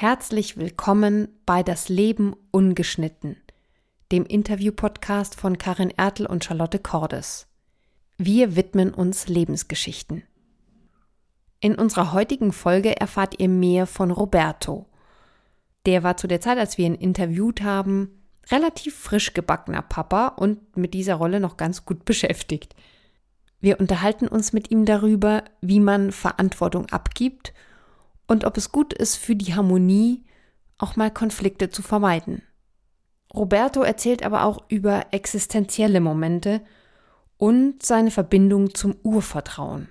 Herzlich willkommen bei Das Leben ungeschnitten, dem Interview-Podcast von Karin Ertel und Charlotte Cordes. Wir widmen uns Lebensgeschichten. In unserer heutigen Folge erfahrt ihr mehr von Roberto. Der war zu der Zeit, als wir ihn interviewt haben, relativ frisch gebackener Papa und mit dieser Rolle noch ganz gut beschäftigt. Wir unterhalten uns mit ihm darüber, wie man Verantwortung abgibt und ob es gut ist für die Harmonie, auch mal Konflikte zu vermeiden. Roberto erzählt aber auch über existenzielle Momente und seine Verbindung zum Urvertrauen.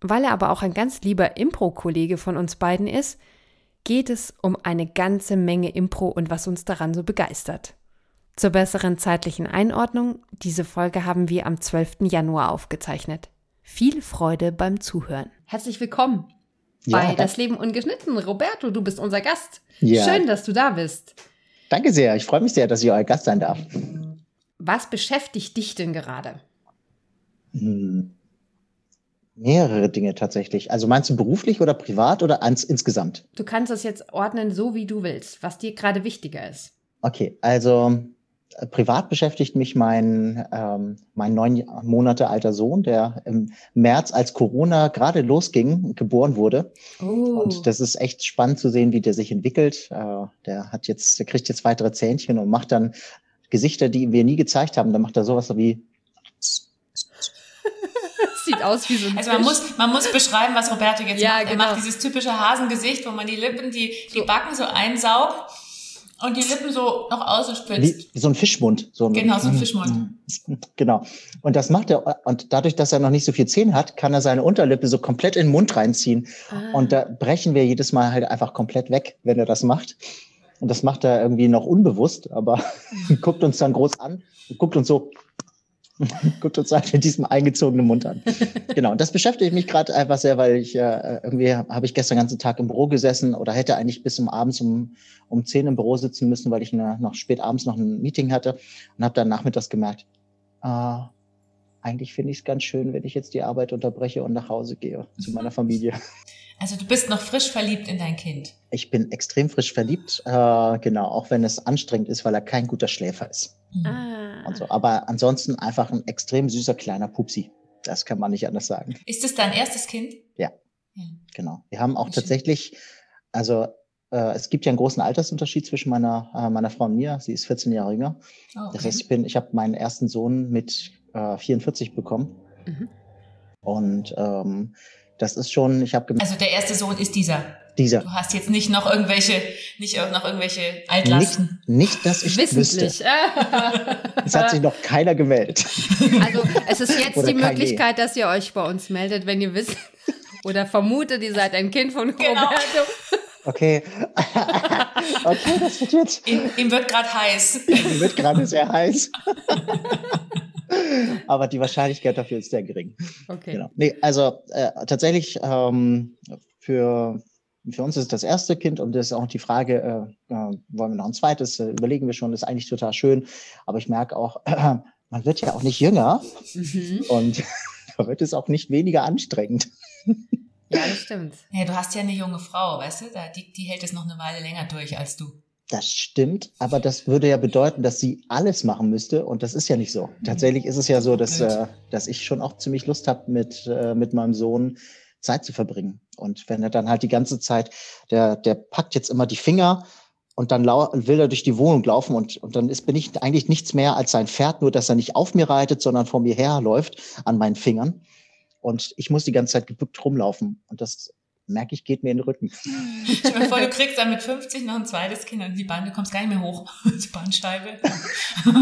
Weil er aber auch ein ganz lieber Impro-Kollege von uns beiden ist, geht es um eine ganze Menge Impro und was uns daran so begeistert. Zur besseren zeitlichen Einordnung, diese Folge haben wir am 12. Januar aufgezeichnet. Viel Freude beim Zuhören. Herzlich willkommen ja, bei Das Leben ungeschnitten. Roberto, du bist unser Gast. Ja. Schön, dass du da bist. Danke sehr. Ich freue mich sehr, dass ich euer Gast sein darf. Was beschäftigt dich denn gerade? Hm. Mehrere Dinge tatsächlich. Also meinst du beruflich oder privat oder ans, insgesamt? Du kannst das jetzt ordnen, so wie du willst, was dir gerade wichtiger ist. Okay, also privat beschäftigt mich mein, ähm, mein neun Monate alter Sohn, der im März, als Corona gerade losging, geboren wurde. Oh. Und das ist echt spannend zu sehen, wie der sich entwickelt. Äh, der hat jetzt, der kriegt jetzt weitere Zähnchen und macht dann Gesichter, die wir nie gezeigt haben. Da macht er sowas wie sieht aus wie so ein Also man muss, man muss beschreiben, was Roberto jetzt ja, macht. Er genau. macht dieses typische Hasengesicht, wo man die Lippen, die, die Backen so einsaugt und die Lippen so noch außen spitzt. Wie so ein Fischmund. So ein, genau, so ein Fischmund. Genau. Und das macht er, und dadurch, dass er noch nicht so viel Zähne hat, kann er seine Unterlippe so komplett in den Mund reinziehen. Ah. Und da brechen wir jedes Mal halt einfach komplett weg, wenn er das macht. Und das macht er irgendwie noch unbewusst, aber guckt uns dann groß an und guckt uns so, guckt uns halt mit diesem eingezogenen Mund an. genau, und das beschäftigt mich gerade einfach sehr, weil ich äh, irgendwie habe ich gestern den ganzen Tag im Büro gesessen oder hätte eigentlich bis um abends um, um 10 im Büro sitzen müssen, weil ich eine, noch spät abends noch ein Meeting hatte und habe dann nachmittags gemerkt, äh, eigentlich finde ich es ganz schön, wenn ich jetzt die Arbeit unterbreche und nach Hause gehe zu meiner Familie. Also du bist noch frisch verliebt in dein Kind. Ich bin extrem frisch verliebt, äh, genau, auch wenn es anstrengend ist, weil er kein guter Schläfer ist. Mhm. Ah. Und so. Aber ansonsten einfach ein extrem süßer kleiner Pupsi. Das kann man nicht anders sagen. Ist es dein erstes Kind? Ja. ja. Genau. Wir haben auch tatsächlich, also äh, es gibt ja einen großen Altersunterschied zwischen meiner, äh, meiner Frau und mir. Sie ist 14 Jahre jünger. Oh, okay. Das heißt, ich bin, ich habe meinen ersten Sohn mit äh, 44 bekommen. Mhm. Und ähm, das ist schon, ich habe Also der erste Sohn ist dieser. Dieser. Du hast jetzt nicht noch irgendwelche, nicht noch irgendwelche Altlasten. Nicht, nicht dass ich Wissentlich. wüsste. es hat sich noch keiner gemeldet. Also es ist jetzt die Möglichkeit, dass ihr euch bei uns meldet, wenn ihr wisst oder vermutet, ihr seid ein Kind von genau. Roberto. Okay. okay, das wird jetzt. Ihm, ihm wird gerade heiß. ihm wird gerade sehr heiß. Aber die Wahrscheinlichkeit dafür ist sehr gering. Okay. Genau. Nee, also äh, tatsächlich ähm, für, für uns ist es das erste Kind und das ist auch die Frage, äh, äh, wollen wir noch ein zweites, äh, überlegen wir schon, das ist eigentlich total schön. Aber ich merke auch, äh, man wird ja auch nicht jünger mhm. und da wird es auch nicht weniger anstrengend. Ja, das stimmt. Ja, du hast ja eine junge Frau, weißt du, die, die hält es noch eine Weile länger durch als du. Das stimmt, aber das würde ja bedeuten, dass sie alles machen müsste und das ist ja nicht so. Tatsächlich ist es ja so, dass, äh, dass ich schon auch ziemlich Lust habe, mit, äh, mit meinem Sohn Zeit zu verbringen. Und wenn er dann halt die ganze Zeit, der, der packt jetzt immer die Finger und dann will er durch die Wohnung laufen und, und dann ist, bin ich eigentlich nichts mehr als sein Pferd, nur dass er nicht auf mir reitet, sondern vor mir herläuft an meinen Fingern. Und ich muss die ganze Zeit gebückt rumlaufen. Und das merke ich, geht mir in den Rücken. Stell dir vor, du kriegst dann mit 50 noch ein zweites Kind und die Bahn, du kommst gar nicht mehr hoch, die Bahnscheibe.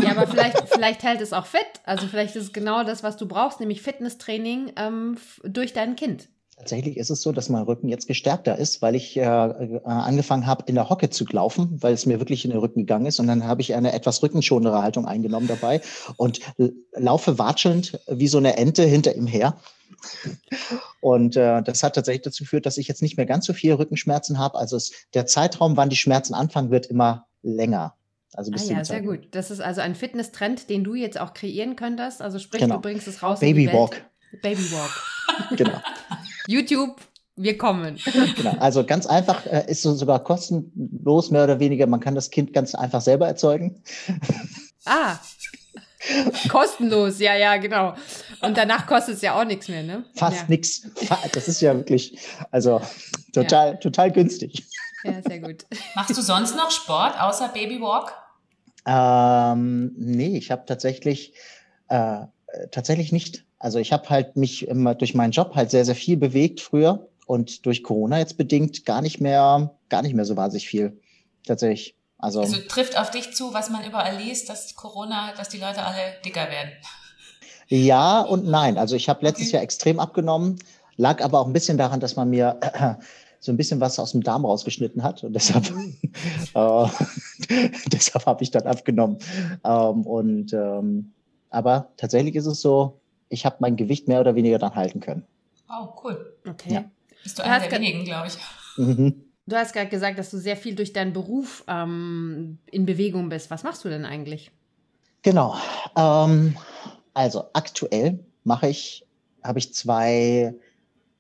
Ja, aber vielleicht, vielleicht hält es auch fit. Also vielleicht ist es genau das, was du brauchst, nämlich Fitnesstraining ähm, durch dein Kind. Tatsächlich ist es so, dass mein Rücken jetzt gestärkter ist, weil ich äh, äh, angefangen habe, in der Hocke zu laufen, weil es mir wirklich in den Rücken gegangen ist. Und dann habe ich eine etwas rückenschonere Haltung eingenommen dabei und laufe watschelnd wie so eine Ente hinter ihm her. Und äh, das hat tatsächlich dazu geführt, dass ich jetzt nicht mehr ganz so viele Rückenschmerzen habe. Also es, der Zeitraum, wann die Schmerzen anfangen, wird immer länger. Also bis ah ja, sehr gut. Das ist also ein Fitnesstrend, den du jetzt auch kreieren könntest. Also sprich, genau. du bringst es raus Baby Walk. Baby Walk. genau. YouTube wir kommen. Genau. Also ganz einfach äh, ist so sogar kostenlos, mehr oder weniger. Man kann das Kind ganz einfach selber erzeugen. Ah. Kostenlos, ja, ja, genau. Und danach kostet es ja auch nichts mehr, ne? Fast ja. nichts. Das ist ja wirklich, also total, ja. total günstig. Ja, sehr gut. Machst du sonst noch Sport außer Babywalk? Ähm, nee, ich habe tatsächlich äh, tatsächlich nicht. Also ich habe halt mich immer durch meinen Job halt sehr, sehr viel bewegt früher und durch Corona jetzt bedingt gar nicht mehr, gar nicht mehr so wahnsinnig viel. Tatsächlich. Also, also trifft auf dich zu, was man überall liest, dass Corona, dass die Leute alle dicker werden. Ja und nein. Also ich habe letztes. Jahr extrem abgenommen, lag aber auch ein bisschen daran, dass man mir äh, so ein bisschen was aus dem Darm rausgeschnitten hat und deshalb, mhm. äh, deshalb habe ich dann abgenommen. Ähm, und ähm, aber tatsächlich ist es so, ich habe mein Gewicht mehr oder weniger dann halten können. Oh, cool. Okay. Ja. Bist du einer der wenigen, glaube ich. Mhm. Du hast gerade gesagt, dass du sehr viel durch deinen Beruf ähm, in Bewegung bist. Was machst du denn eigentlich? Genau. Ähm, also aktuell mache ich, habe ich zwei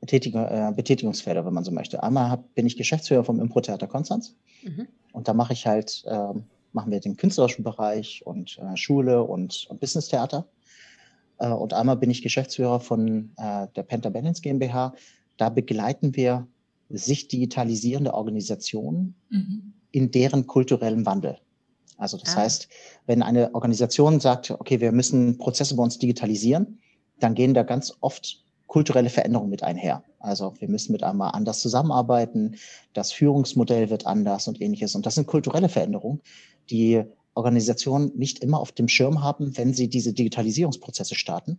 Betätigung, äh, Betätigungsfelder, wenn man so möchte. Einmal hab, bin ich Geschäftsführer vom Impro-Theater Konstanz mhm. und da mache ich halt, äh, machen wir den künstlerischen Bereich und äh, Schule und, und Business-Theater. Äh, und einmal bin ich Geschäftsführer von äh, der Penta Benins GmbH. Da begleiten wir sich digitalisierende Organisationen mhm. in deren kulturellen Wandel. Also das ah. heißt, wenn eine Organisation sagt, okay, wir müssen Prozesse bei uns digitalisieren, dann gehen da ganz oft kulturelle Veränderungen mit einher. Also wir müssen mit einmal anders zusammenarbeiten, das Führungsmodell wird anders und ähnliches. Und das sind kulturelle Veränderungen, die Organisationen nicht immer auf dem Schirm haben, wenn sie diese Digitalisierungsprozesse starten.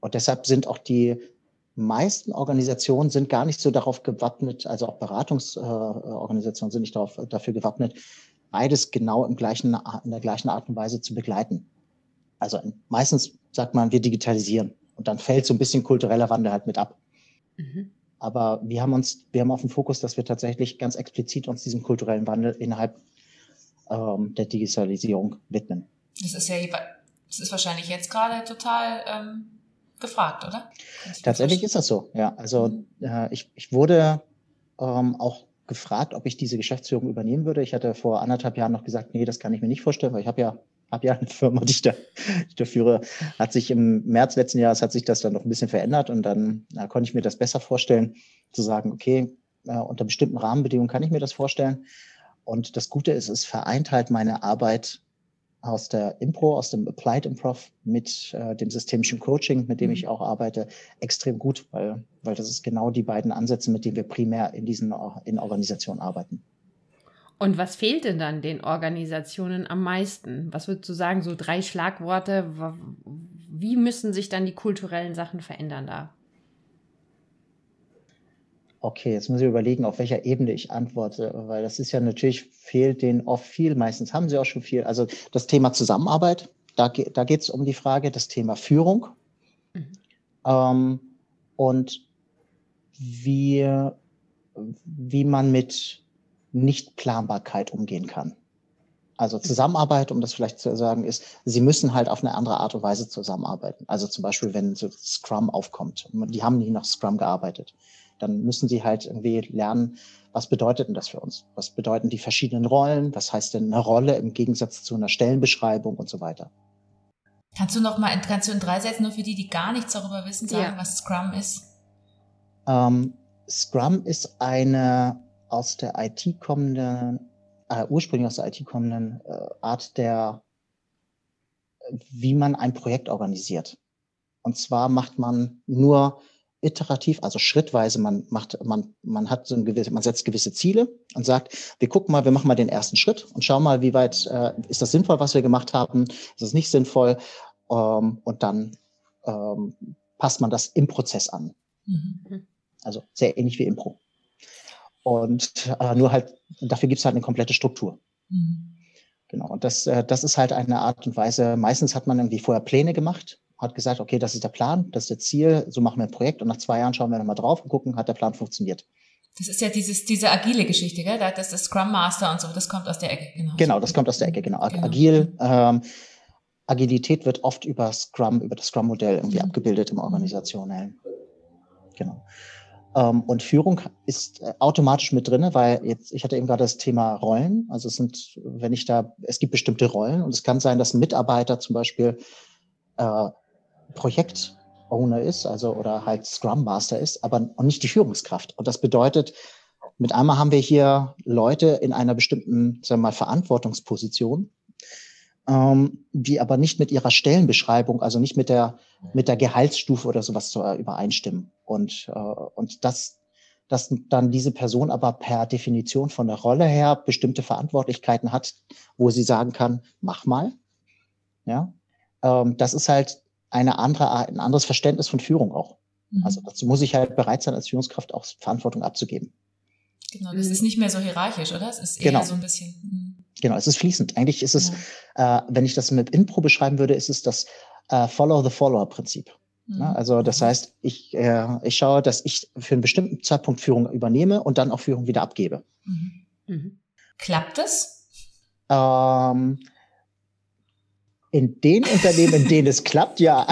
Und deshalb sind auch die meisten Organisationen sind gar nicht so darauf gewappnet, also auch Beratungsorganisationen sind nicht darauf, dafür gewappnet, beides genau im gleichen, in der gleichen Art und Weise zu begleiten. Also meistens sagt man, wir digitalisieren und dann fällt so ein bisschen kultureller Wandel halt mit ab. Mhm. Aber wir haben uns, wir haben auf dem Fokus, dass wir tatsächlich ganz explizit uns diesem kulturellen Wandel innerhalb ähm, der Digitalisierung widmen. Das ist ja, das ist wahrscheinlich jetzt gerade total ähm, gefragt, oder? Tatsächlich ist das so, ja. Also mhm. äh, ich, ich wurde ähm, auch gefragt, ob ich diese Geschäftsführung übernehmen würde. Ich hatte vor anderthalb Jahren noch gesagt, nee, das kann ich mir nicht vorstellen, weil ich habe ja habe ja eine Firma, die ich, da, die ich da führe, hat sich im März letzten Jahres hat sich das dann noch ein bisschen verändert und dann na, konnte ich mir das besser vorstellen, zu sagen, okay, äh, unter bestimmten Rahmenbedingungen kann ich mir das vorstellen. Und das Gute ist, es vereint halt meine Arbeit aus der Impro, aus dem Applied Improv mit äh, dem systemischen Coaching, mit dem mhm. ich auch arbeite, extrem gut, weil, weil das ist genau die beiden Ansätze, mit denen wir primär in diesen in Organisationen arbeiten. Und was fehlt denn dann den Organisationen am meisten? Was würdest du sagen, so drei Schlagworte? Wie müssen sich dann die kulturellen Sachen verändern da? Okay, jetzt muss ich überlegen, auf welcher Ebene ich antworte, weil das ist ja natürlich, fehlt denen oft viel. Meistens haben sie auch schon viel. Also das Thema Zusammenarbeit, da, da geht es um die Frage, das Thema Führung mhm. ähm, und wie, wie man mit Nichtplanbarkeit umgehen kann. Also Zusammenarbeit, um das vielleicht zu sagen, ist, sie müssen halt auf eine andere Art und Weise zusammenarbeiten. Also zum Beispiel, wenn so Scrum aufkommt. Die haben nie nach Scrum gearbeitet dann müssen sie halt irgendwie lernen, was bedeutet denn das für uns? Was bedeuten die verschiedenen Rollen? Was heißt denn eine Rolle im Gegensatz zu einer Stellenbeschreibung und so weiter? Kannst du noch mal, kannst du in drei Sätzen nur für die, die gar nichts darüber wissen, sagen, ja. was Scrum ist? Ähm, Scrum ist eine aus der IT kommende, äh, ursprünglich aus der IT kommenden äh, Art der, wie man ein Projekt organisiert. Und zwar macht man nur iterativ, also schrittweise, man macht, man, man hat so ein gewisse, man setzt gewisse Ziele und sagt, wir gucken mal, wir machen mal den ersten Schritt und schauen mal, wie weit äh, ist das sinnvoll, was wir gemacht haben, ist es nicht sinnvoll, ähm, und dann ähm, passt man das im Prozess an. Mhm. Also sehr ähnlich wie Impro. Und äh, nur halt, dafür gibt es halt eine komplette Struktur. Mhm. Genau. Und das, äh, das ist halt eine Art und Weise, meistens hat man irgendwie vorher Pläne gemacht hat gesagt, okay, das ist der Plan, das ist das Ziel, so machen wir ein Projekt und nach zwei Jahren schauen wir nochmal drauf und gucken, hat der Plan funktioniert. Das ist ja dieses, diese agile Geschichte, gell? Das ist das Scrum Master und so, das kommt aus der Ecke, genau. Genau, das kommt aus der Ecke, genau. genau. Agil, ähm, Agilität wird oft über Scrum, über das Scrum-Modell irgendwie mhm. abgebildet im Organisationellen. Genau. Ähm, und Führung ist äh, automatisch mit drinne, weil jetzt, ich hatte eben gerade das Thema Rollen. Also es sind, wenn ich da, es gibt bestimmte Rollen und es kann sein, dass ein Mitarbeiter zum Beispiel äh, Projektowner ist, also oder halt Scrum Master ist, aber und nicht die Führungskraft. Und das bedeutet, mit einmal haben wir hier Leute in einer bestimmten, sagen wir mal, Verantwortungsposition, ähm, die aber nicht mit ihrer Stellenbeschreibung, also nicht mit der, mit der Gehaltsstufe oder sowas zu äh, übereinstimmen. Und, äh, und das, dass dann diese Person aber per Definition von der Rolle her bestimmte Verantwortlichkeiten hat, wo sie sagen kann, mach mal. Ja, ähm, das ist halt eine andere, ein anderes Verständnis von Führung auch. Mhm. Also dazu muss ich halt bereit sein, als Führungskraft auch Verantwortung abzugeben. Genau, das mhm. ist nicht mehr so hierarchisch, oder? Es ist eher genau. so ein bisschen. Mh. Genau, es ist fließend. Eigentlich ist es, ja. äh, wenn ich das mit Impro beschreiben würde, ist es das äh, Follow-the-Follower-Prinzip. Mhm. Ja, also das mhm. heißt, ich, äh, ich schaue, dass ich für einen bestimmten Zeitpunkt Führung übernehme und dann auch Führung wieder abgebe. Mhm. Mhm. Klappt das? Ähm, in den Unternehmen, in denen es klappt, ja.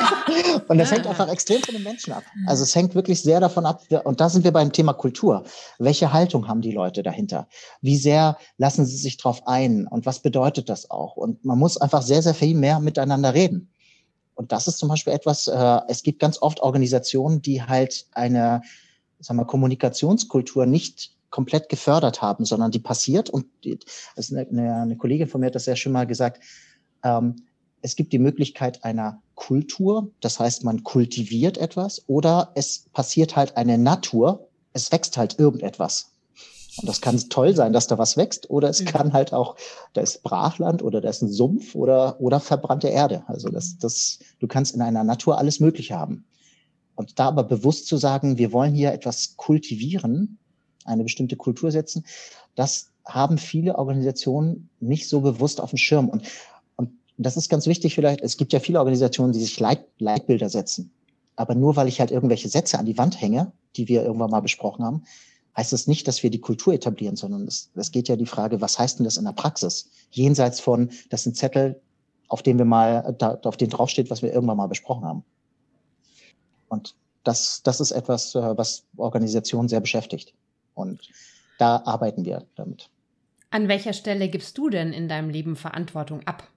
und das hängt einfach extrem von den Menschen ab. Also es hängt wirklich sehr davon ab. Und da sind wir beim Thema Kultur. Welche Haltung haben die Leute dahinter? Wie sehr lassen sie sich drauf ein? Und was bedeutet das auch? Und man muss einfach sehr, sehr viel mehr miteinander reden. Und das ist zum Beispiel etwas, äh, es gibt ganz oft Organisationen, die halt eine, sagen wir, Kommunikationskultur nicht komplett gefördert haben, sondern die passiert. Und die, also eine, eine Kollegin von mir hat das ja schon mal gesagt, ähm, es gibt die Möglichkeit einer Kultur, das heißt, man kultiviert etwas, oder es passiert halt eine Natur, es wächst halt irgendetwas. Und das kann toll sein, dass da was wächst, oder es mhm. kann halt auch, da ist Brachland oder da ist ein Sumpf oder, oder verbrannte Erde. Also das, das, du kannst in einer Natur alles Mögliche haben. Und da aber bewusst zu sagen, wir wollen hier etwas kultivieren, eine bestimmte Kultur setzen, das haben viele Organisationen nicht so bewusst auf dem Schirm. Und das ist ganz wichtig vielleicht, es gibt ja viele Organisationen, die sich Leit Leitbilder setzen. Aber nur weil ich halt irgendwelche Sätze an die Wand hänge, die wir irgendwann mal besprochen haben, heißt es das nicht, dass wir die Kultur etablieren, sondern es, es geht ja die Frage, was heißt denn das in der Praxis? Jenseits von, das sind Zettel, auf dem wir mal, da, auf denen draufsteht, was wir irgendwann mal besprochen haben. Und das, das ist etwas, äh, was Organisationen sehr beschäftigt. Und da arbeiten wir damit. An welcher Stelle gibst du denn in deinem Leben Verantwortung ab?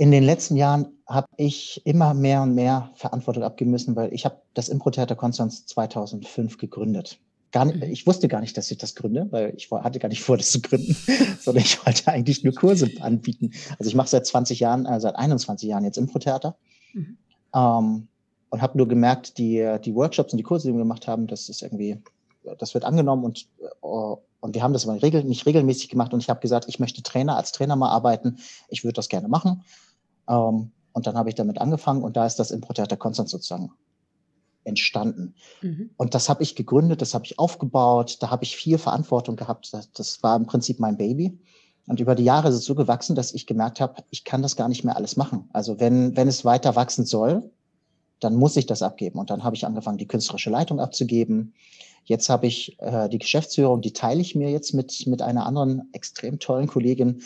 In den letzten Jahren habe ich immer mehr und mehr Verantwortung abgeben müssen, weil ich habe das Impro-Theater Konstanz 2005 gegründet. Nicht, mhm. ich wusste gar nicht, dass ich das gründe, weil ich hatte gar nicht vor, das zu gründen, sondern ich wollte eigentlich nur Kurse anbieten. Also ich mache seit 20 Jahren, äh, seit 21 Jahren jetzt Impro-Theater mhm. ähm, und habe nur gemerkt, die, die Workshops und die Kurse, die wir gemacht haben, das ist irgendwie, das wird angenommen und uh, und wir haben das aber nicht regelmäßig gemacht und ich habe gesagt, ich möchte Trainer als Trainer mal arbeiten. Ich würde das gerne machen. Ähm, und dann habe ich damit angefangen und da ist das Impro-Theater Konstanz sozusagen entstanden. Mhm. Und das habe ich gegründet, das habe ich aufgebaut, da habe ich viel Verantwortung gehabt. Das, das, war im Prinzip mein Baby. Und über die Jahre ist es so gewachsen, dass ich gemerkt habe, ich kann das gar nicht mehr alles machen. Also wenn, wenn es weiter wachsen soll, dann muss ich das abgeben. Und dann habe ich angefangen, die künstlerische Leitung abzugeben. Jetzt habe ich äh, die Geschäftsführung, die teile ich mir jetzt mit, mit einer anderen extrem tollen Kollegin.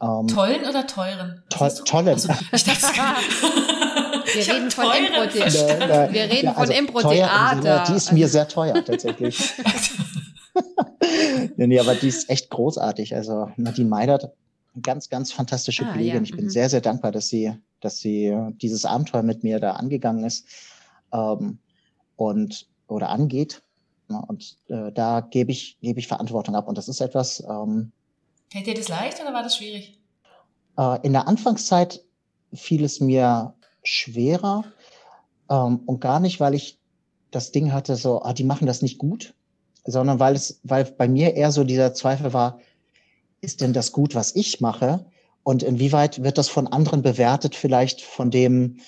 Ähm, Tollen oder teuren? To tollen. Also, ich wir reden von Impro-Theater. Wir reden ja, also von Impro-Theater. Die ist mir sehr teuer tatsächlich. nee, nee, aber die ist echt großartig. Also Nadine Meidert, ganz, ganz fantastische ah, Kollegin. Ja. Ich bin mhm. sehr, sehr dankbar, dass sie, dass sie dieses Abenteuer mit mir da angegangen ist ähm, und oder angeht. Und äh, da gebe ich, gebe ich Verantwortung ab. Und das ist etwas, ähm, Fällt dir das leicht oder war das schwierig? Äh, in der Anfangszeit fiel es mir schwerer ähm, und gar nicht, weil ich das Ding hatte, so, ah, die machen das nicht gut, sondern weil es, weil bei mir eher so dieser Zweifel war, ist denn das gut, was ich mache? Und inwieweit wird das von anderen bewertet, vielleicht von dem,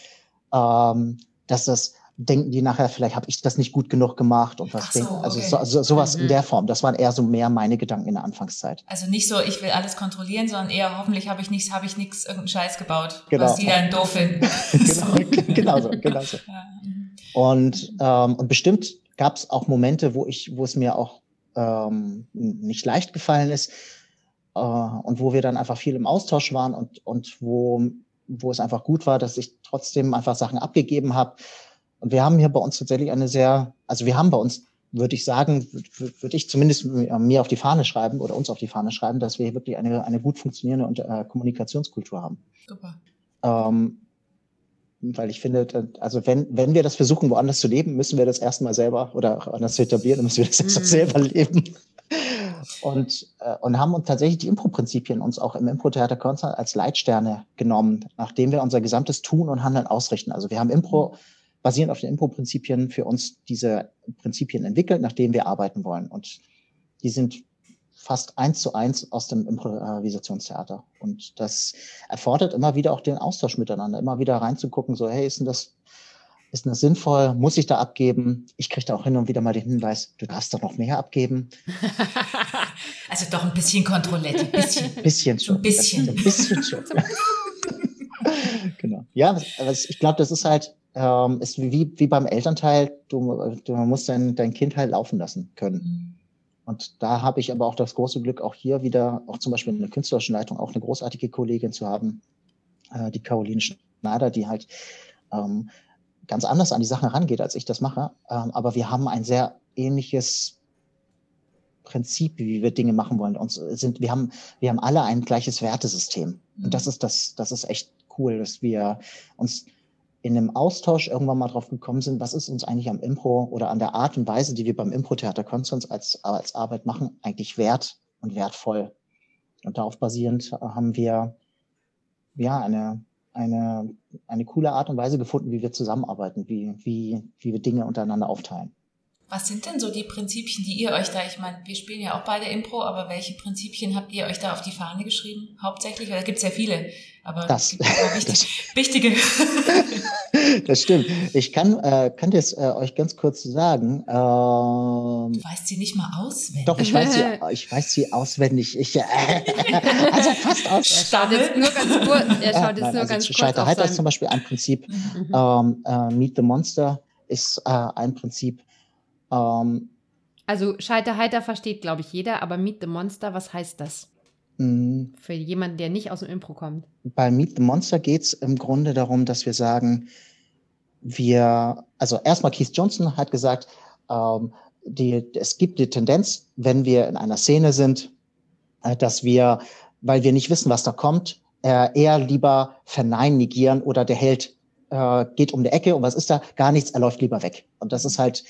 ähm, dass das denken die nachher, vielleicht habe ich das nicht gut genug gemacht und was so, denken. Also okay. so, so, sowas mhm. in der Form. Das waren eher so mehr meine Gedanken in der Anfangszeit. Also nicht so, ich will alles kontrollieren, sondern eher hoffentlich habe ich nichts, habe ich nichts, irgendeinen Scheiß gebaut, genau. was die dann doof finden. genau, genau so, genau so. Mhm. Und, ähm, und bestimmt gab es auch Momente, wo ich, wo es mir auch ähm, nicht leicht gefallen ist äh, und wo wir dann einfach viel im Austausch waren und, und wo, wo es einfach gut war, dass ich trotzdem einfach Sachen abgegeben habe und wir haben hier bei uns tatsächlich eine sehr, also wir haben bei uns, würde ich sagen, würde ich zumindest mir auf die Fahne schreiben oder uns auf die Fahne schreiben, dass wir hier wirklich eine, eine gut funktionierende äh, Kommunikationskultur haben. Super. Ähm, weil ich finde, also wenn, wenn wir das versuchen, woanders zu leben, müssen wir das erstmal selber oder anders zu etablieren, müssen wir das erst mhm. selber leben. Und, äh, und haben uns tatsächlich die Impro-Prinzipien uns auch im Impro-Theater Konstanz als Leitsterne genommen, nachdem wir unser gesamtes Tun und Handeln ausrichten. Also wir haben Impro, basierend auf den Impro-Prinzipien, für uns diese Prinzipien entwickelt, nach denen wir arbeiten wollen. Und die sind fast eins zu eins aus dem Improvisationstheater. Und das erfordert immer wieder auch den Austausch miteinander, immer wieder reinzugucken, so, hey, ist denn das, ist denn das sinnvoll? Muss ich da abgeben? Ich kriege da auch hin und wieder mal den Hinweis, du darfst da noch mehr abgeben. Also doch ein bisschen Kontrollett, ein bisschen. bisschen schon. Ein bisschen. Ein bisschen schon. genau. Ja, ich glaube, das ist halt, ähm, ist wie, wie beim Elternteil, du, du musst dein, dein Kind halt laufen lassen können. Mhm. Und da habe ich aber auch das große Glück, auch hier wieder, auch zum Beispiel in der künstlerischen Leitung, auch eine großartige Kollegin zu haben, äh, die Caroline Schneider, die halt ähm, ganz anders an die Sachen rangeht, als ich das mache. Ähm, aber wir haben ein sehr ähnliches Prinzip, wie wir Dinge machen wollen. Und sind, wir haben, wir haben alle ein gleiches Wertesystem. Und das mhm. ist das, das ist echt cool, dass wir uns in einem Austausch irgendwann mal drauf gekommen sind, was ist uns eigentlich am Impro oder an der Art und Weise, die wir beim Impro-Theater Konstanz als, als Arbeit machen, eigentlich wert und wertvoll. Und darauf basierend haben wir ja eine, eine, eine coole Art und Weise gefunden, wie wir zusammenarbeiten, wie, wie, wie wir Dinge untereinander aufteilen. Was sind denn so die Prinzipien, die ihr euch da, ich meine, wir spielen ja auch beide Impro, aber welche Prinzipien habt ihr euch da auf die Fahne geschrieben? Hauptsächlich, weil da gibt es ja viele, aber das, wichtig, das, wichtige. das stimmt. Ich kann, äh, kann das äh, euch ganz kurz sagen. Ähm, du weißt sie nicht mal auswendig. Doch, ich weiß sie, ich weiß sie auswendig. Ich, äh, also fast aus. Er schaut jetzt nur ganz kurz. Er schaut jetzt Nein, nur also ganz kurz. Scheiterheiter ist zum Beispiel ein Prinzip. Mhm. Ähm, äh, Meet the Monster ist äh, ein Prinzip. Ähm, also Scheiterheiter versteht, glaube ich, jeder, aber Meet the Monster, was heißt das? Mhm. Für jemanden, der nicht aus dem Impro kommt. Bei Meet the Monster geht es im Grunde darum, dass wir sagen, wir, also erstmal Keith Johnson hat gesagt, ähm, die, es gibt die Tendenz, wenn wir in einer Szene sind, äh, dass wir, weil wir nicht wissen, was da kommt, äh, eher lieber verneinen, negieren oder der Held äh, geht um die Ecke und was ist da? Gar nichts, er läuft lieber weg. Und das ist halt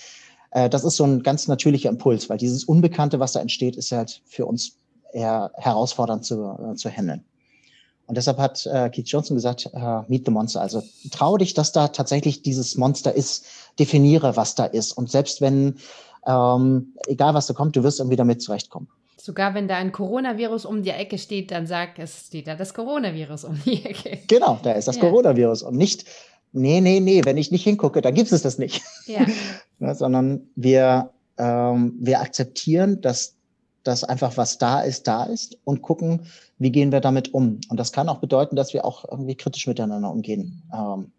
äh, das ist so ein ganz natürlicher Impuls, weil dieses Unbekannte, was da entsteht, ist halt für uns eher herausfordernd zu, äh, zu handeln. Und deshalb hat äh, Keith Johnson gesagt, äh, meet the monster. Also trau dich, dass da tatsächlich dieses Monster ist, definiere, was da ist. Und selbst wenn, ähm, egal was da kommt, du wirst irgendwie damit zurechtkommen. Sogar wenn da ein Coronavirus um die Ecke steht, dann sag, es steht da das Coronavirus um die Ecke. Genau, da ist das ja. Coronavirus und nicht nee, nee, nee, wenn ich nicht hingucke, dann gibt es das nicht. Ja. ja, sondern wir, ähm, wir akzeptieren, dass das einfach was da ist, da ist und gucken, wie gehen wir damit um. Und das kann auch bedeuten, dass wir auch irgendwie kritisch miteinander umgehen ähm,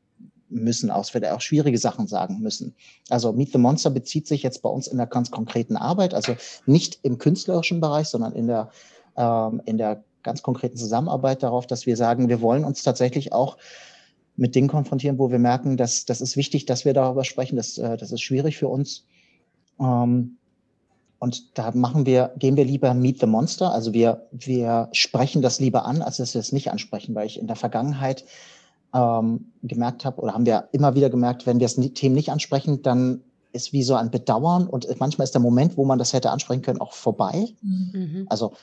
müssen, auch, wir auch schwierige Sachen sagen müssen. Also Meet the Monster bezieht sich jetzt bei uns in der ganz konkreten Arbeit, also nicht im künstlerischen Bereich, sondern in der, ähm, in der ganz konkreten Zusammenarbeit darauf, dass wir sagen, wir wollen uns tatsächlich auch mit Dingen konfrontieren, wo wir merken, dass das ist wichtig, dass wir darüber sprechen, das, äh, das ist schwierig für uns. Ähm, und da machen wir, gehen wir lieber Meet the Monster. Also wir, wir sprechen das lieber an, als dass wir es nicht ansprechen, weil ich in der Vergangenheit ähm, gemerkt habe, oder haben wir immer wieder gemerkt, wenn wir das Thema nicht ansprechen, dann ist wie so ein Bedauern und manchmal ist der Moment, wo man das hätte ansprechen können, auch vorbei. Mhm. Also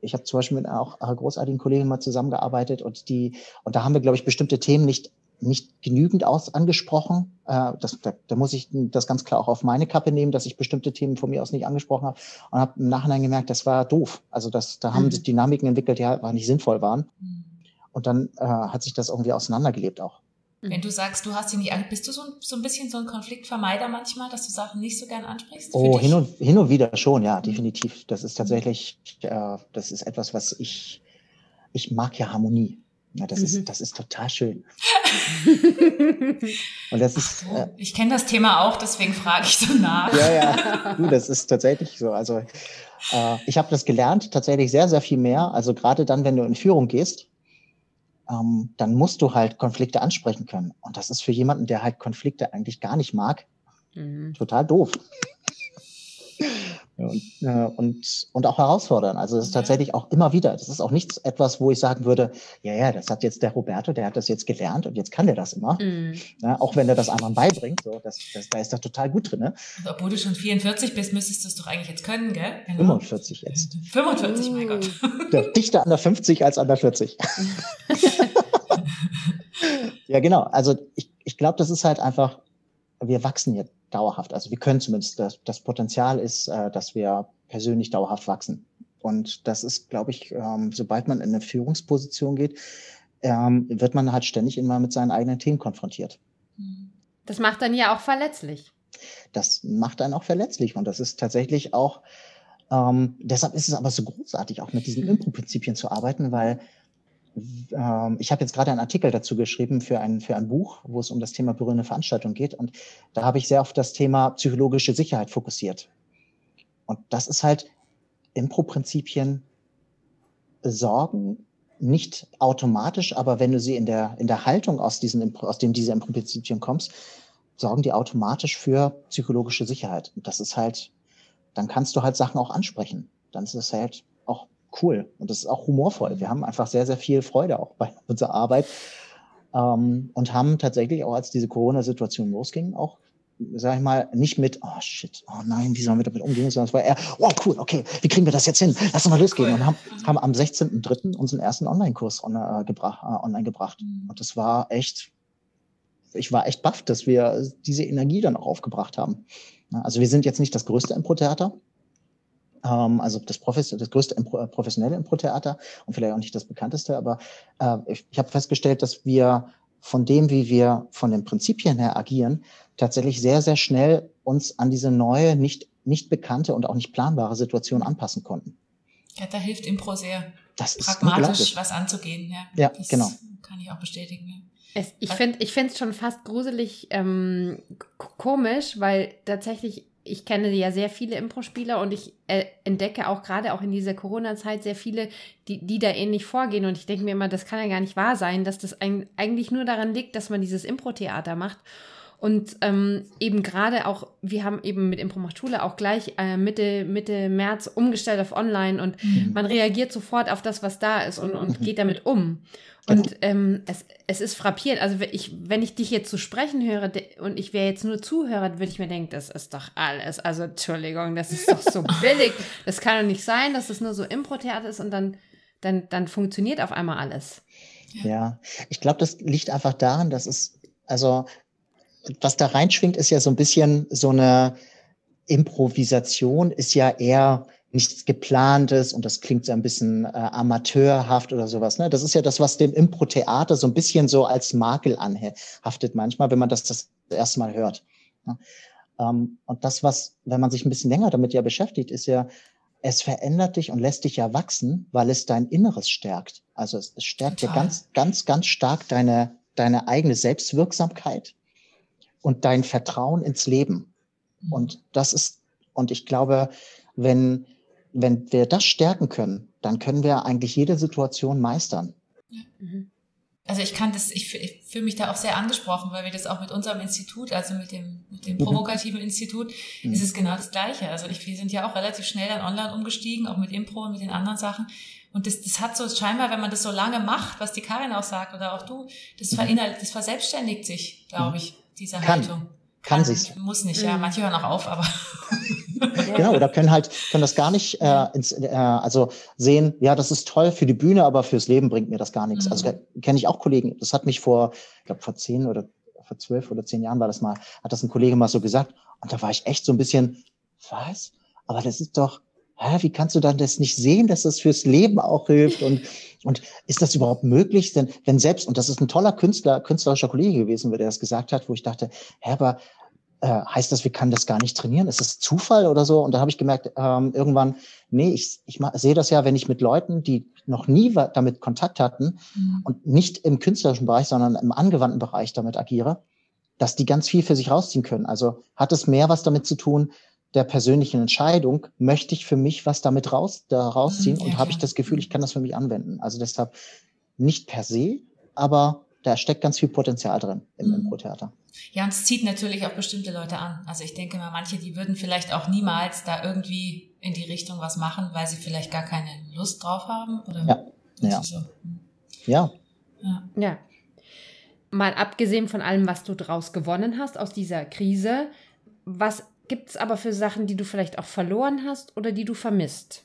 ich habe zum Beispiel mit auch einer großartigen Kollegin mal zusammengearbeitet und die, und da haben wir, glaube ich, bestimmte Themen nicht, nicht genügend aus angesprochen. Äh, das, da, da muss ich das ganz klar auch auf meine Kappe nehmen, dass ich bestimmte Themen von mir aus nicht angesprochen habe und habe im Nachhinein gemerkt, das war doof. Also das, da haben mhm. sich Dynamiken entwickelt, die einfach nicht sinnvoll waren. Mhm. Und dann äh, hat sich das irgendwie auseinandergelebt auch. Wenn du sagst, du hast sie nicht bist du so, so ein bisschen so ein Konfliktvermeider manchmal, dass du Sachen nicht so gern ansprichst? Oh, hin und, hin und wieder schon, ja, definitiv. Das ist tatsächlich, äh, das ist etwas, was ich, ich mag ja Harmonie. Ja, das, mhm. ist, das ist total schön. und das ist. So, äh, ich kenne das Thema auch, deswegen frage ich so nach. ja, ja. Du, das ist tatsächlich so. Also äh, ich habe das gelernt, tatsächlich sehr, sehr viel mehr. Also gerade dann, wenn du in Führung gehst, ähm, dann musst du halt Konflikte ansprechen können. Und das ist für jemanden, der halt Konflikte eigentlich gar nicht mag, mhm. total doof. Und, äh, und, und auch herausfordern. Also das ist tatsächlich auch immer wieder. Das ist auch nichts etwas, wo ich sagen würde, ja, ja, das hat jetzt der Roberto, der hat das jetzt gelernt und jetzt kann der das immer. Mhm. Ja, auch wenn er das anderen beibringt, so, das, das, da ist er total gut drin. Ne? Und obwohl du schon 44 bist, müsstest du es doch eigentlich jetzt können, gell? Genau. 45 jetzt. 45, mein Gott. Ja, dichter an der 50 als an der 40. ja, genau. Also ich, ich glaube, das ist halt einfach, wir wachsen jetzt dauerhaft. Also wir können zumindest, das, das Potenzial ist, äh, dass wir persönlich dauerhaft wachsen. Und das ist, glaube ich, ähm, sobald man in eine Führungsposition geht, ähm, wird man halt ständig immer mit seinen eigenen Themen konfrontiert. Das macht dann ja auch verletzlich. Das macht einen auch verletzlich. Und das ist tatsächlich auch, ähm, deshalb ist es aber so großartig, auch mit diesen mhm. Impro-Prinzipien zu arbeiten, weil ähm, ich habe jetzt gerade einen Artikel dazu geschrieben für ein, für ein Buch, wo es um das Thema berührende Veranstaltung geht. Und da habe ich sehr auf das Thema psychologische Sicherheit fokussiert. Und das ist halt Impro-Prinzipien sorgen nicht automatisch, aber wenn du sie in der, in der Haltung aus diesen, aus dem diese Impro-Prinzipien kommst, sorgen die automatisch für psychologische Sicherheit. Und das ist halt, dann kannst du halt Sachen auch ansprechen. Dann ist es halt cool und das ist auch humorvoll. Wir haben einfach sehr, sehr viel Freude auch bei unserer Arbeit ähm, und haben tatsächlich auch, als diese Corona-Situation losging, auch sag ich mal, nicht mit, oh shit, oh nein, wie sollen wir damit umgehen, sondern es war eher, oh cool, okay, wie kriegen wir das jetzt hin? Lass uns mal losgehen. Und haben, haben am 16.03. unseren ersten Online-Kurs on, äh, gebracht, äh, online gebracht. Mhm. Und das war echt, ich war echt baff, dass wir diese Energie dann auch aufgebracht haben. Also wir sind jetzt nicht das größte Impro-Theater, ähm, also das, Profes das größte Impro äh, professionelle Impro-Theater und vielleicht auch nicht das bekannteste, aber äh, ich, ich habe festgestellt, dass wir von dem, wie wir von den Prinzipien her agieren, tatsächlich sehr, sehr schnell uns an diese neue, nicht, nicht bekannte und auch nicht planbare Situation anpassen konnten. Ja, da hilft Impro sehr. Das pragmatisch was anzugehen. Ja, ja das genau. Kann ich auch bestätigen. Ja. Es, ich finde ich finde es schon fast gruselig ähm, komisch, weil tatsächlich ich kenne ja sehr viele Impro-Spieler und ich äh, entdecke auch gerade auch in dieser Corona-Zeit sehr viele, die, die da ähnlich vorgehen. Und ich denke mir immer, das kann ja gar nicht wahr sein, dass das ein, eigentlich nur daran liegt, dass man dieses Impro-Theater macht. Und ähm, eben gerade auch, wir haben eben mit Impro macht Schule auch gleich äh, Mitte, Mitte März umgestellt auf Online und mhm. man reagiert sofort auf das, was da ist und, und geht damit um. Und ähm, es, es ist frappierend. Also ich, wenn ich dich jetzt zu so sprechen höre und ich wäre jetzt nur Zuhörer, würde ich mir denken, das ist doch alles. Also Entschuldigung, das ist doch so billig. Das kann doch nicht sein, dass es nur so Impro-Theater ist und dann, dann, dann funktioniert auf einmal alles. Ja, ich glaube, das liegt einfach daran, dass es, also was da reinschwingt, ist ja so ein bisschen so eine Improvisation, ist ja eher nichts geplantes und das klingt so ein bisschen äh, amateurhaft oder sowas. Ne? Das ist ja das, was dem Impro-Theater so ein bisschen so als Makel anhaftet manchmal, wenn man das das erste Mal hört. Ne? Ähm, und das, was, wenn man sich ein bisschen länger damit ja beschäftigt, ist ja, es verändert dich und lässt dich ja wachsen, weil es dein Inneres stärkt. Also es, es stärkt Total. dir ganz, ganz, ganz stark deine, deine eigene Selbstwirksamkeit und dein Vertrauen ins Leben. Mhm. Und das ist, und ich glaube, wenn, wenn wir das stärken können, dann können wir eigentlich jede Situation meistern. Mhm. Also ich kann das, ich, ich fühle mich da auch sehr angesprochen, weil wir das auch mit unserem Institut, also mit dem, mit dem mhm. provokativen Institut, mhm. ist es genau das Gleiche. Also ich, wir sind ja auch relativ schnell dann online umgestiegen, auch mit Impro und mit den anderen Sachen. Und das, das hat so scheinbar, wenn man das so lange macht, was die Karin auch sagt oder auch du, das mhm. verinnerlicht, das verselbstständigt sich, glaube ich, diese kann. Haltung. Kann, kann sich. Muss nicht, ja. Manche hören auch auf, aber. genau, oder können halt, können das gar nicht äh, ins, äh, also sehen, ja, das ist toll für die Bühne, aber fürs Leben bringt mir das gar nichts. Also, mhm. Also kenne ich auch Kollegen, das hat mich vor, ich glaube, vor zehn oder vor zwölf oder zehn Jahren war das mal, hat das ein Kollege mal so gesagt. Und da war ich echt so ein bisschen, was? Aber das ist doch, hä, wie kannst du dann das nicht sehen, dass das fürs Leben auch hilft? Und, und ist das überhaupt möglich? Denn wenn selbst, und das ist ein toller Künstler, künstlerischer Kollege gewesen, der das gesagt hat, wo ich dachte, hä, aber äh, heißt das, wir können das gar nicht trainieren? Ist das Zufall oder so? Und da habe ich gemerkt, ähm, irgendwann, nee, ich, ich sehe das ja, wenn ich mit Leuten, die noch nie damit Kontakt hatten mhm. und nicht im künstlerischen Bereich, sondern im angewandten Bereich damit agiere, dass die ganz viel für sich rausziehen können. Also hat es mehr was damit zu tun, der persönlichen Entscheidung, möchte ich für mich was damit raus, da rausziehen mhm, ja, und habe ich das Gefühl, ich kann das für mich anwenden. Also deshalb nicht per se, aber da steckt ganz viel Potenzial drin im mhm. Impro-Theater. Ja, und es zieht natürlich auch bestimmte Leute an. Also ich denke mal, manche, die würden vielleicht auch niemals da irgendwie in die Richtung was machen, weil sie vielleicht gar keine Lust drauf haben. Oder ja. Ja. So? Ja. Ja. Ja. Mal abgesehen von allem, was du draus gewonnen hast aus dieser Krise, was gibt es aber für Sachen, die du vielleicht auch verloren hast oder die du vermisst?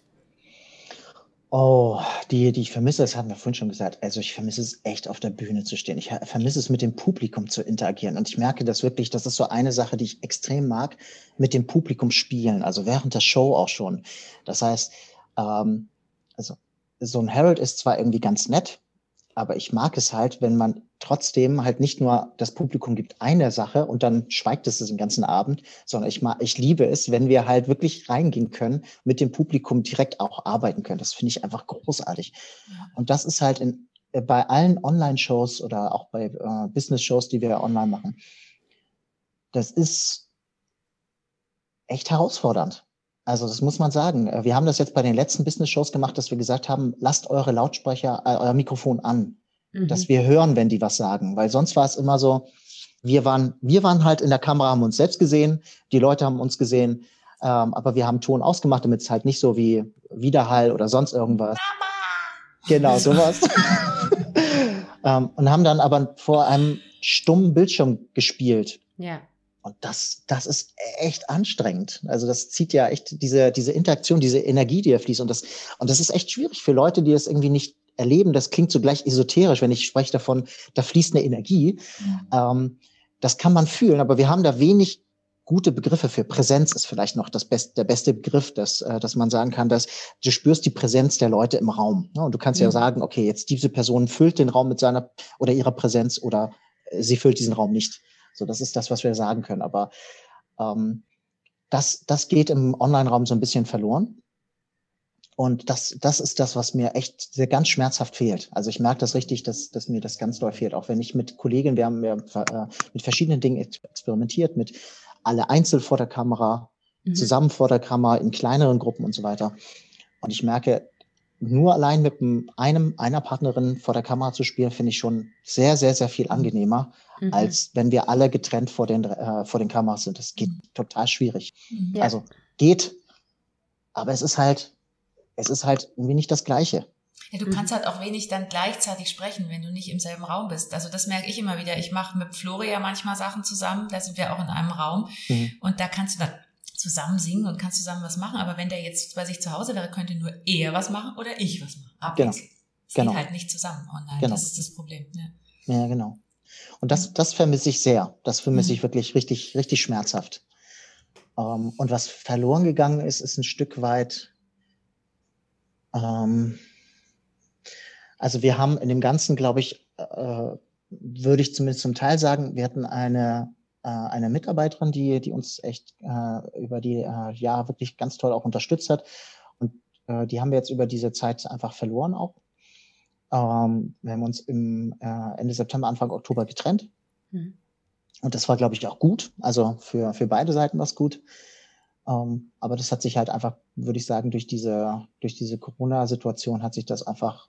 Oh, die, die ich vermisse, das haben wir vorhin schon gesagt. Also ich vermisse es echt auf der Bühne zu stehen. Ich vermisse es mit dem Publikum zu interagieren. Und ich merke das wirklich, das ist so eine Sache, die ich extrem mag, mit dem Publikum spielen. Also während der Show auch schon. Das heißt, ähm, also so ein Harold ist zwar irgendwie ganz nett, aber ich mag es halt, wenn man trotzdem halt nicht nur das Publikum gibt eine Sache und dann schweigt es den ganzen Abend, sondern ich mag, ich liebe es, wenn wir halt wirklich reingehen können, mit dem Publikum direkt auch arbeiten können. Das finde ich einfach großartig. Und das ist halt in, äh, bei allen Online-Shows oder auch bei äh, Business-Shows, die wir online machen. Das ist echt herausfordernd. Also das muss man sagen. Äh, wir haben das jetzt bei den letzten Business-Shows gemacht, dass wir gesagt haben, lasst eure Lautsprecher, äh, euer Mikrofon an, mhm. dass wir hören, wenn die was sagen. Weil sonst war es immer so, wir waren, wir waren halt in der Kamera, haben uns selbst gesehen, die Leute haben uns gesehen, ähm, aber wir haben Ton ausgemacht, damit es halt nicht so wie Widerhall oder sonst irgendwas. Mama! Genau, sowas. ähm, und haben dann aber vor einem stummen Bildschirm gespielt. Ja. Und das, das ist echt anstrengend. Also das zieht ja echt diese, diese Interaktion, diese Energie, die da fließt. Und das, und das ist echt schwierig für Leute, die das irgendwie nicht erleben. Das klingt so gleich esoterisch, wenn ich spreche davon, da fließt eine Energie. Mhm. Ähm, das kann man fühlen, aber wir haben da wenig gute Begriffe für. Präsenz ist vielleicht noch das best, der beste Begriff, dass, äh, dass man sagen kann, dass du spürst die Präsenz der Leute im Raum. Ne? Und du kannst mhm. ja sagen, okay, jetzt diese Person füllt den Raum mit seiner oder ihrer Präsenz oder äh, sie füllt diesen Raum nicht. So, das ist das, was wir sagen können. Aber ähm, das, das geht im Online-Raum so ein bisschen verloren. Und das, das ist das, was mir echt sehr ganz schmerzhaft fehlt. Also ich merke das richtig, dass, dass mir das ganz doll fehlt. Auch wenn ich mit Kollegen, wir haben ja äh, mit verschiedenen Dingen experimentiert, mit alle einzeln vor der Kamera, mhm. zusammen vor der Kamera, in kleineren Gruppen und so weiter. Und ich merke, nur allein mit einem, einer Partnerin vor der Kamera zu spielen, finde ich schon sehr, sehr, sehr viel angenehmer, mhm. als wenn wir alle getrennt vor den, äh, vor den Kameras sind. Das geht mhm. total schwierig. Ja. Also geht, aber es ist halt, es ist halt irgendwie nicht das Gleiche. Ja, du kannst halt auch wenig dann gleichzeitig sprechen, wenn du nicht im selben Raum bist. Also das merke ich immer wieder. Ich mache mit Floria manchmal Sachen zusammen, da sind wir auch in einem Raum mhm. und da kannst du dann zusammen singen und kannst zusammen was machen. Aber wenn der jetzt bei sich zu Hause wäre, könnte nur er was machen oder ich was machen. Abwechselnd. Genau. Es genau. geht halt nicht zusammen online. Genau. Das ist das Problem. Ja, ja genau. Und das, das vermisse ich sehr. Das vermisse mhm. ich wirklich richtig, richtig schmerzhaft. Ähm, und was verloren gegangen ist, ist ein Stück weit, ähm, also wir haben in dem Ganzen, glaube ich, äh, würde ich zumindest zum Teil sagen, wir hatten eine äh, eine Mitarbeiterin, die, die uns echt äh, über die äh, Jahre wirklich ganz toll auch unterstützt hat. Und äh, die haben wir jetzt über diese Zeit einfach verloren auch. Ähm, wir haben uns im äh, Ende September, Anfang Oktober getrennt. Mhm. Und das war, glaube ich, auch gut. Also für, für beide Seiten war es gut. Ähm, aber das hat sich halt einfach, würde ich sagen, durch diese, durch diese Corona-Situation hat sich das einfach,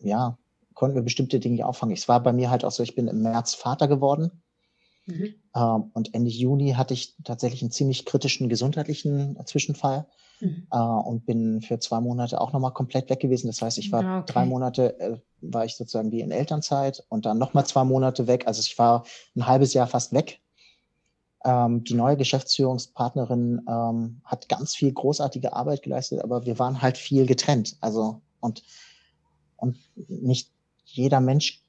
ja, konnten wir bestimmte Dinge auffangen. Es war bei mir halt auch so, ich bin im März Vater geworden. Mhm. Ähm, und Ende Juni hatte ich tatsächlich einen ziemlich kritischen gesundheitlichen Zwischenfall mhm. äh, und bin für zwei Monate auch nochmal komplett weg gewesen. Das heißt, ich war ah, okay. drei Monate, äh, war ich sozusagen wie in Elternzeit und dann nochmal zwei Monate weg. Also ich war ein halbes Jahr fast weg. Ähm, die neue Geschäftsführungspartnerin ähm, hat ganz viel großartige Arbeit geleistet, aber wir waren halt viel getrennt. Also und, und nicht jeder Mensch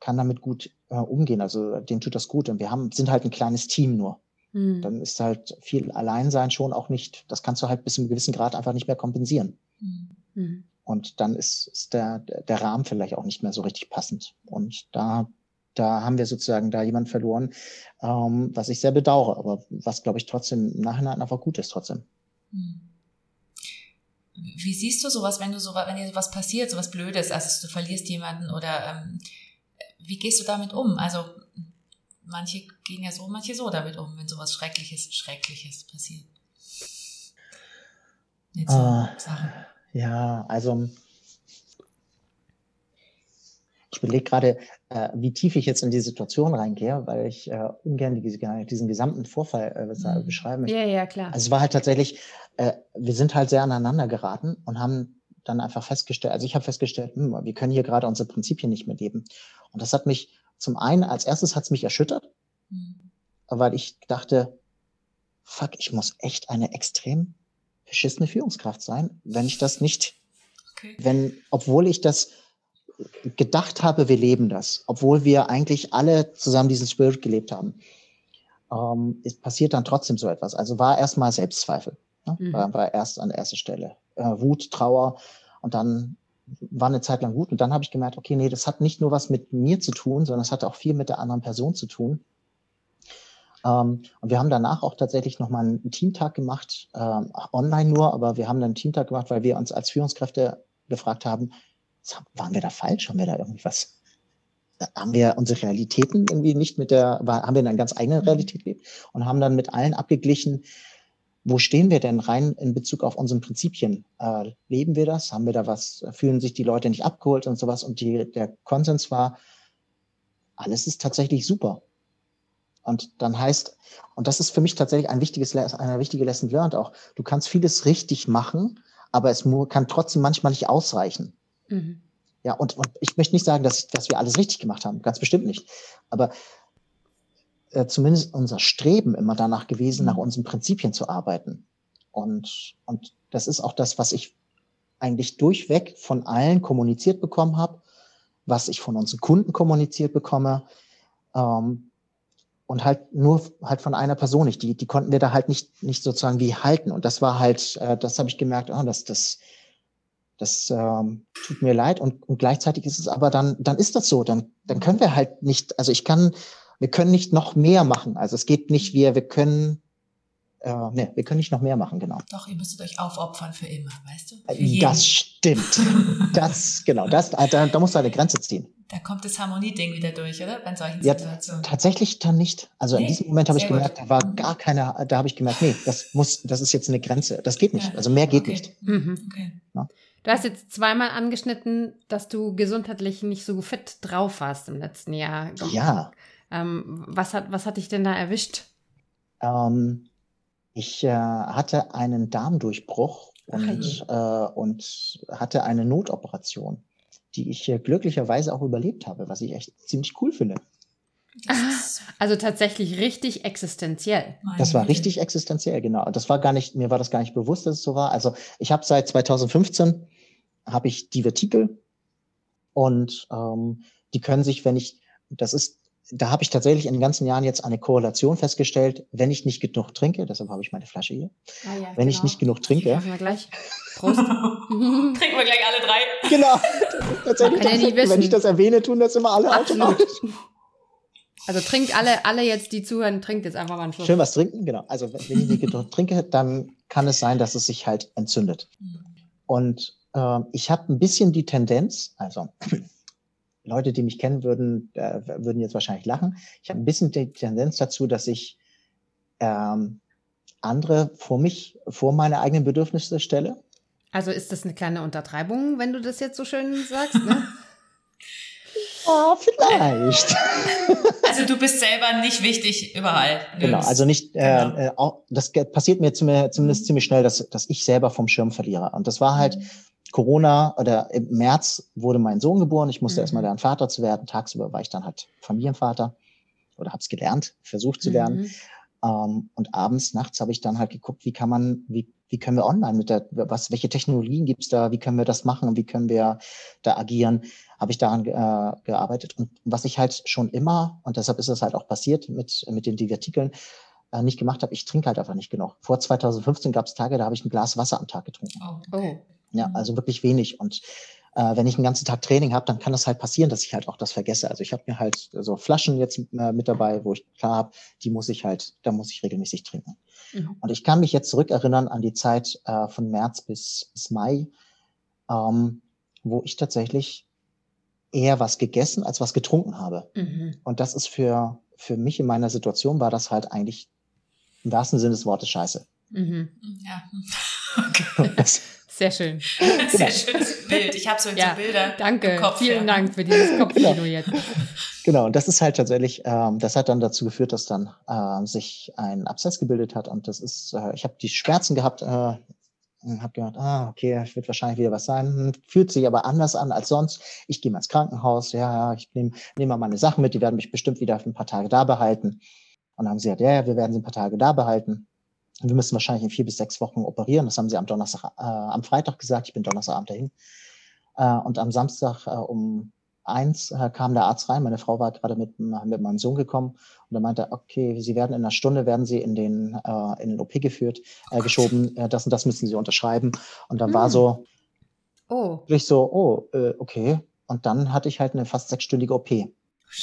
kann damit gut äh, umgehen. Also dem tut das gut. Und wir haben, sind halt ein kleines Team nur. Mhm. Dann ist halt viel Alleinsein schon auch nicht, das kannst du halt bis zu einem gewissen Grad einfach nicht mehr kompensieren. Mhm. Und dann ist, ist der, der Rahmen vielleicht auch nicht mehr so richtig passend. Und da, da haben wir sozusagen da jemand verloren, ähm, was ich sehr bedauere, aber was, glaube ich, trotzdem im Nachhinein einfach gut ist trotzdem. Mhm. Wie siehst du sowas, wenn du so, wenn dir sowas passiert, sowas Blödes, also du verlierst jemanden oder ähm, wie gehst du damit um? Also manche gehen ja so, manche so damit um, wenn sowas Schreckliches, Schreckliches passiert. Jetzt so uh, Ja, also ich überlege gerade, äh, wie tief ich jetzt in die Situation reingehe, weil ich äh, ungern die, diesen gesamten Vorfall äh, mhm. beschreiben möchte. Ja, ja, klar. Also es war halt tatsächlich, äh, wir sind halt sehr aneinander geraten und haben dann einfach festgestellt, also ich habe festgestellt, hm, wir können hier gerade unsere Prinzipien nicht mehr leben. Und das hat mich zum einen, als erstes hat es mich erschüttert, mhm. weil ich dachte, fuck, ich muss echt eine extrem beschissene Führungskraft sein, wenn ich das nicht, okay. wenn, obwohl ich das gedacht habe, wir leben das, obwohl wir eigentlich alle zusammen diesen Spirit gelebt haben, ähm, es passiert dann trotzdem so etwas. Also war erstmal Selbstzweifel, ne? mhm. war, war, erst an erster Stelle. Äh, Wut, Trauer und dann war eine Zeit lang gut und dann habe ich gemerkt, okay, nee, das hat nicht nur was mit mir zu tun, sondern es hat auch viel mit der anderen Person zu tun. Ähm, und wir haben danach auch tatsächlich nochmal einen Teamtag gemacht, ähm, online nur, aber wir haben dann einen Teamtag gemacht, weil wir uns als Führungskräfte gefragt haben, waren wir da falsch? Haben wir da irgendwas? Haben wir unsere Realitäten irgendwie nicht mit der, haben wir in einer ganz eigenen mhm. Realität gelebt und haben dann mit allen abgeglichen, wo stehen wir denn rein in Bezug auf unseren Prinzipien? Äh, leben wir das? Haben wir da was? Fühlen sich die Leute nicht abgeholt und sowas? Und die, der Konsens war, alles ist tatsächlich super. Und dann heißt, und das ist für mich tatsächlich ein wichtiges, eine wichtige Lesson learned auch. Du kannst vieles richtig machen, aber es kann trotzdem manchmal nicht ausreichen. Mhm. Ja, und, und ich möchte nicht sagen, dass, dass wir alles richtig gemacht haben, ganz bestimmt nicht. Aber äh, zumindest unser Streben immer danach gewesen, mhm. nach unseren Prinzipien zu arbeiten. Und, und das ist auch das, was ich eigentlich durchweg von allen kommuniziert bekommen habe, was ich von unseren Kunden kommuniziert bekomme. Ähm, und halt nur halt von einer Person nicht. Die, die konnten wir da halt nicht, nicht sozusagen wie halten. Und das war halt, äh, das habe ich gemerkt, oh, das, das, das ähm, tut mir leid und, und gleichzeitig ist es aber dann, dann ist das so. Dann, dann können wir halt nicht, also ich kann, wir können nicht noch mehr machen. Also es geht nicht, wir, wir können, äh, ne, wir können nicht noch mehr machen, genau. Doch, ihr müsstet euch aufopfern für immer, weißt du? Äh, das stimmt. das, genau, das, da, da musst du eine Grenze ziehen. Da kommt das Harmonieding wieder durch, oder? Bei solchen ja, Situationen. Tatsächlich dann nicht. Also nee, in diesem Moment habe ich gemerkt, gut. da war gar keine, da habe ich gemerkt, nee, das muss, das ist jetzt eine Grenze. Das geht nicht. Ja. Also mehr geht okay. nicht. Mhm. Okay. Ja. Du hast jetzt zweimal angeschnitten, dass du gesundheitlich nicht so fit drauf warst im letzten Jahr. Ja. Ähm, was, hat, was hat dich denn da erwischt? Ähm, ich äh, hatte einen Darmdurchbruch und, äh, und hatte eine Notoperation, die ich äh, glücklicherweise auch überlebt habe, was ich echt ziemlich cool finde. Also tatsächlich richtig existenziell. Das war richtig existenziell, genau. Das war gar nicht, mir war das gar nicht bewusst, dass es so war. Also ich habe seit 2015 habe ich Divertikel und ähm, die können sich, wenn ich, das ist, da habe ich tatsächlich in den ganzen Jahren jetzt eine Korrelation festgestellt, wenn ich nicht genug trinke, deshalb habe ich meine Flasche hier, ah, ja, wenn genau. ich nicht genug trinke. Machen wir gleich. Prost. Trinken wir gleich alle drei. Genau. Tatsächlich, das, wenn ich das erwähne, tun das immer alle automatisch. Also trinkt alle, alle jetzt, die zuhören, trinkt jetzt einfach mal einen Schluck. Schön was trinken, genau. Also wenn ich nicht genug trinke, dann kann es sein, dass es sich halt entzündet. Mhm. Und äh, ich habe ein bisschen die Tendenz, also Leute, die mich kennen würden, äh, würden jetzt wahrscheinlich lachen. Ich habe ein bisschen die Tendenz dazu, dass ich ähm, andere vor mich, vor meine eigenen Bedürfnisse stelle. Also ist das eine kleine Untertreibung, wenn du das jetzt so schön sagst, ne? Oh, vielleicht. Also du bist selber nicht wichtig überall. Genau, also nicht, äh, genau. äh, auch, das passiert mir zumindest mhm. ziemlich schnell, dass, dass ich selber vom Schirm verliere. Und das war halt mhm. Corona oder im März wurde mein Sohn geboren. Ich musste mhm. erstmal lernen, Vater zu werden. Tagsüber war ich dann halt Familienvater oder habe es gelernt, versucht zu lernen. Mhm. Ähm, und abends, nachts habe ich dann halt geguckt, wie kann man, wie, wie können wir online mit der, was, welche Technologien gibt's da, wie können wir das machen und wie können wir da agieren, habe ich daran äh, gearbeitet. Und was ich halt schon immer, und deshalb ist es halt auch passiert mit, mit den Divertikeln, äh, nicht gemacht habe, ich trinke halt einfach nicht genug. Vor 2015 gab es Tage, da habe ich ein Glas Wasser am Tag getrunken. Oh, okay. Ja, also wirklich wenig. Und äh, wenn ich einen ganzen Tag Training habe, dann kann das halt passieren, dass ich halt auch das vergesse. Also ich habe mir halt so Flaschen jetzt äh, mit dabei, wo ich klar habe, die muss ich halt, da muss ich regelmäßig trinken. Mhm. Und ich kann mich jetzt zurückerinnern an die Zeit äh, von März bis, bis Mai, ähm, wo ich tatsächlich eher was gegessen als was getrunken habe. Mhm. Und das ist für, für mich in meiner Situation war das halt eigentlich im wahrsten Sinne des Wortes scheiße. Mhm. Ja. Okay. Sehr schön. Sehr genau. schönes Bild. Ich habe so, ja, Bilder. Danke. Kopf, Vielen ja. Dank für dieses Kopfkino genau. jetzt. Genau, und das ist halt tatsächlich, ähm, das hat dann dazu geführt, dass dann äh, sich ein Abszess gebildet hat. Und das ist, äh, ich habe die Schmerzen gehabt, äh, und habe gedacht, ah, okay, wird wahrscheinlich wieder was sein. Fühlt sich aber anders an als sonst. Ich gehe mal ins Krankenhaus, ja, ja, ich nehme nehm mal meine Sachen mit, die werden mich bestimmt wieder ein paar Tage da behalten. Und dann haben sie gesagt, ja, ja, wir werden sie ein paar Tage da behalten. Wir müssen wahrscheinlich in vier bis sechs Wochen operieren. Das haben sie am Donnerstag, äh, am Freitag gesagt. Ich bin Donnerstagabend dahin. Äh, und am Samstag äh, um eins äh, kam der Arzt rein. Meine Frau war gerade mit, mit meinem Sohn gekommen und er meinte, okay, Sie werden in einer Stunde werden Sie in den äh, in den OP geführt, äh, geschoben. Äh, das und das müssen Sie unterschreiben. Und dann hm. war so, oh, ich so, oh, äh, okay. Und dann hatte ich halt eine fast sechsstündige OP.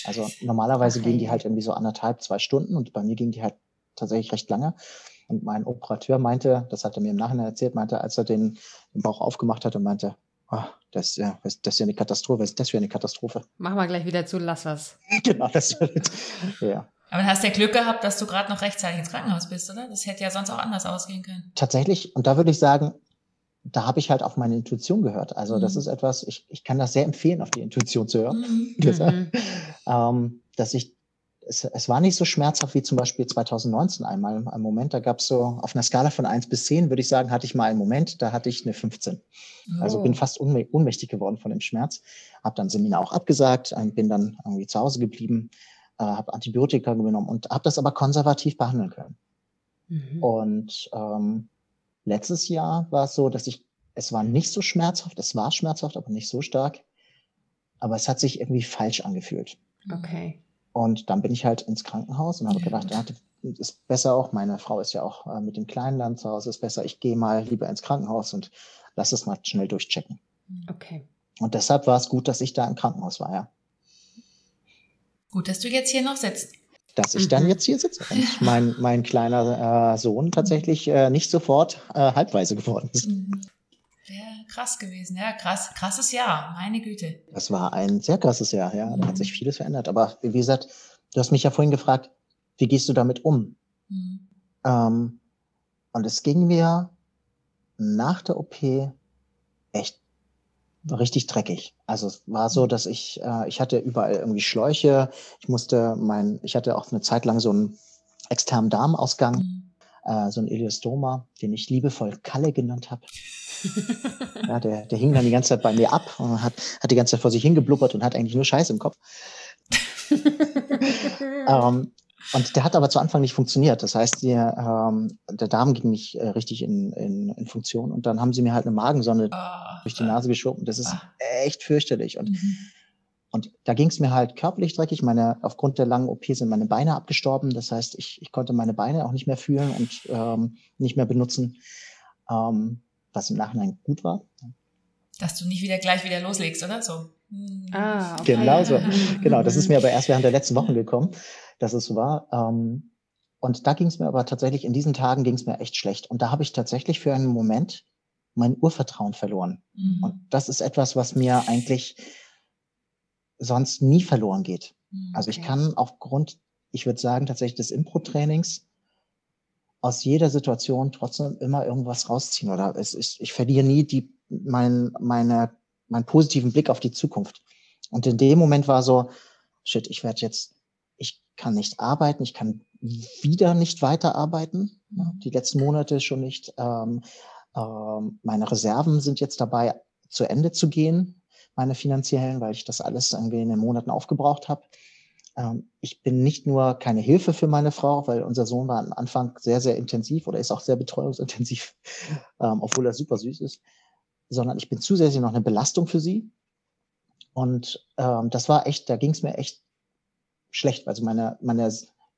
Also normalerweise okay. gehen die halt irgendwie so anderthalb, zwei Stunden und bei mir ging die halt tatsächlich recht lange. Und mein Operateur meinte, das hat er mir im Nachhinein erzählt, meinte, als er den, den Bauch aufgemacht hat und meinte, oh, das, ja, das ist ja eine Katastrophe, was ist das für eine Katastrophe? Mach mal gleich wieder zu, lass was. genau, das wird, ja. Aber du hast ja Glück gehabt, dass du gerade noch rechtzeitig ins Krankenhaus bist, oder? Das hätte ja sonst auch anders ausgehen können. Tatsächlich, und da würde ich sagen, da habe ich halt auf meine Intuition gehört. Also mhm. das ist etwas, ich, ich kann das sehr empfehlen, auf die Intuition zu hören. Mhm. mhm. ähm, dass ich es, es war nicht so schmerzhaft wie zum Beispiel 2019 einmal. Ein Moment, da gab es so auf einer Skala von 1 bis 10, würde ich sagen, hatte ich mal einen Moment, da hatte ich eine 15. Oh. Also bin fast ohnmächtig geworden von dem Schmerz. Habe dann Seminar auch abgesagt, bin dann irgendwie zu Hause geblieben, äh, habe Antibiotika genommen und habe das aber konservativ behandeln können. Mhm. Und ähm, letztes Jahr war es so, dass ich, es war nicht so schmerzhaft, es war schmerzhaft, aber nicht so stark. Aber es hat sich irgendwie falsch angefühlt. Okay. Und dann bin ich halt ins Krankenhaus und habe gedacht, ja, ist besser auch, meine Frau ist ja auch äh, mit dem kleinen Land zu Hause, ist besser, ich gehe mal lieber ins Krankenhaus und lass es mal schnell durchchecken. Okay. Und deshalb war es gut, dass ich da im Krankenhaus war, ja. Gut, dass du jetzt hier noch sitzt. Dass ich mhm. dann jetzt hier sitze und mein, mein kleiner äh, Sohn tatsächlich äh, nicht sofort äh, halbweise geworden ist. Mhm. Krass gewesen, ja, krass, krasses Jahr, meine Güte. Das war ein sehr krasses Jahr, ja, da hat sich vieles verändert. Aber wie gesagt, du hast mich ja vorhin gefragt, wie gehst du damit um? Mhm. Ähm, und es ging mir nach der OP echt richtig dreckig. Also es war so, dass ich, äh, ich hatte überall irgendwie Schläuche. Ich musste mein, ich hatte auch eine Zeit lang so einen externen Darmausgang, mhm. äh, so ein Iliostoma, den ich liebevoll Kalle genannt habe. ja, der, der hing dann die ganze Zeit bei mir ab und hat, hat die ganze Zeit vor sich hingeblubbert und hat eigentlich nur Scheiße im Kopf. ähm, und der hat aber zu Anfang nicht funktioniert. Das heißt, die, ähm, der Darm ging nicht äh, richtig in, in, in Funktion. Und dann haben sie mir halt eine Magensonde oh, durch die Nase geschoben. Das ist oh. echt fürchterlich. Und, mhm. und da ging es mir halt körperlich dreckig. Meine, aufgrund der langen OP sind meine Beine abgestorben. Das heißt, ich, ich konnte meine Beine auch nicht mehr fühlen und ähm, nicht mehr benutzen. Ähm, was im Nachhinein gut war. Dass du nicht wieder gleich wieder loslegst, oder? So. Ah, okay. Genau so. Genau, das ist mir aber erst während der letzten Wochen gekommen, dass es so war. Ähm, und da ging es mir aber tatsächlich, in diesen Tagen ging es mir echt schlecht. Und da habe ich tatsächlich für einen Moment mein Urvertrauen verloren. Mhm. Und das ist etwas, was mir eigentlich sonst nie verloren geht. Mhm, also ich kann aufgrund, ich würde sagen, tatsächlich des Impro-Trainings aus jeder Situation trotzdem immer irgendwas rausziehen oder es, ich, ich verliere nie die, mein, meine, meinen positiven Blick auf die Zukunft. Und in dem Moment war so, shit, ich werde jetzt, ich kann nicht arbeiten, ich kann wieder nicht weiterarbeiten, die letzten Monate schon nicht. Ähm, ähm, meine Reserven sind jetzt dabei, zu Ende zu gehen, meine finanziellen, weil ich das alles irgendwie in den Monaten aufgebraucht habe. Ähm, ich bin nicht nur keine Hilfe für meine Frau, weil unser Sohn war am Anfang sehr, sehr intensiv oder ist auch sehr betreuungsintensiv, ähm, obwohl er super süß ist, sondern ich bin zusätzlich noch eine Belastung für sie. Und ähm, das war echt, da ging es mir echt schlecht. Also meine, meine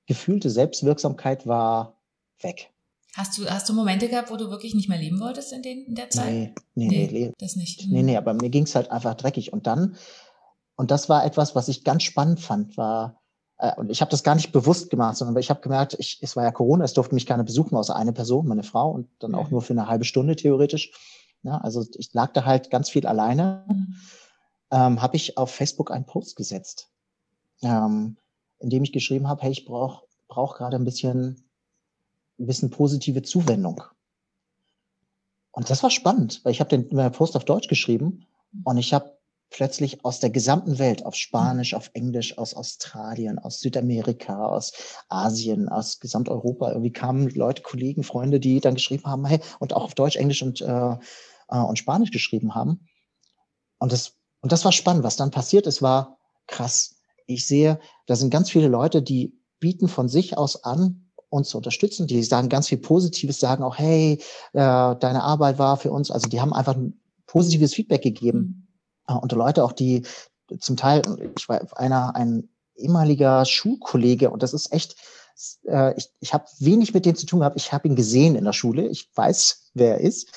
gefühlte Selbstwirksamkeit war weg. Hast du, hast du Momente gehabt, wo du wirklich nicht mehr leben wolltest in, den, in der Zeit? Nee, nee, nee, nee das nicht. Nee, nee, aber mir ging es halt einfach dreckig. Und dann und das war etwas, was ich ganz spannend fand, war, äh, und ich habe das gar nicht bewusst gemacht, sondern ich habe gemerkt, ich, es war ja Corona, es durfte mich keiner besuchen, außer eine Person, meine Frau, und dann auch mhm. nur für eine halbe Stunde theoretisch. Ja, also ich lag da halt ganz viel alleine. Mhm. Ähm, habe ich auf Facebook einen Post gesetzt, ähm, in dem ich geschrieben habe, hey, ich brauche brauch gerade ein bisschen, ein bisschen positive Zuwendung. Und das war spannend, weil ich habe den Post auf Deutsch geschrieben und ich habe plötzlich aus der gesamten Welt, auf Spanisch, auf Englisch, aus Australien, aus Südamerika, aus Asien, aus Gesamteuropa, irgendwie kamen Leute, Kollegen, Freunde, die dann geschrieben haben, hey, und auch auf Deutsch, Englisch und, äh, äh, und Spanisch geschrieben haben. Und das, und das war spannend. Was dann passiert ist, war krass. Ich sehe, da sind ganz viele Leute, die bieten von sich aus an, uns zu unterstützen. Die sagen ganz viel Positives, sagen auch, hey, äh, deine Arbeit war für uns, also die haben einfach ein positives Feedback gegeben. Äh, und Leute auch, die zum Teil, ich war einer, ein ehemaliger Schulkollege, und das ist echt, äh, ich, ich habe wenig mit dem zu tun gehabt. Ich habe ihn gesehen in der Schule. Ich weiß, wer er ist.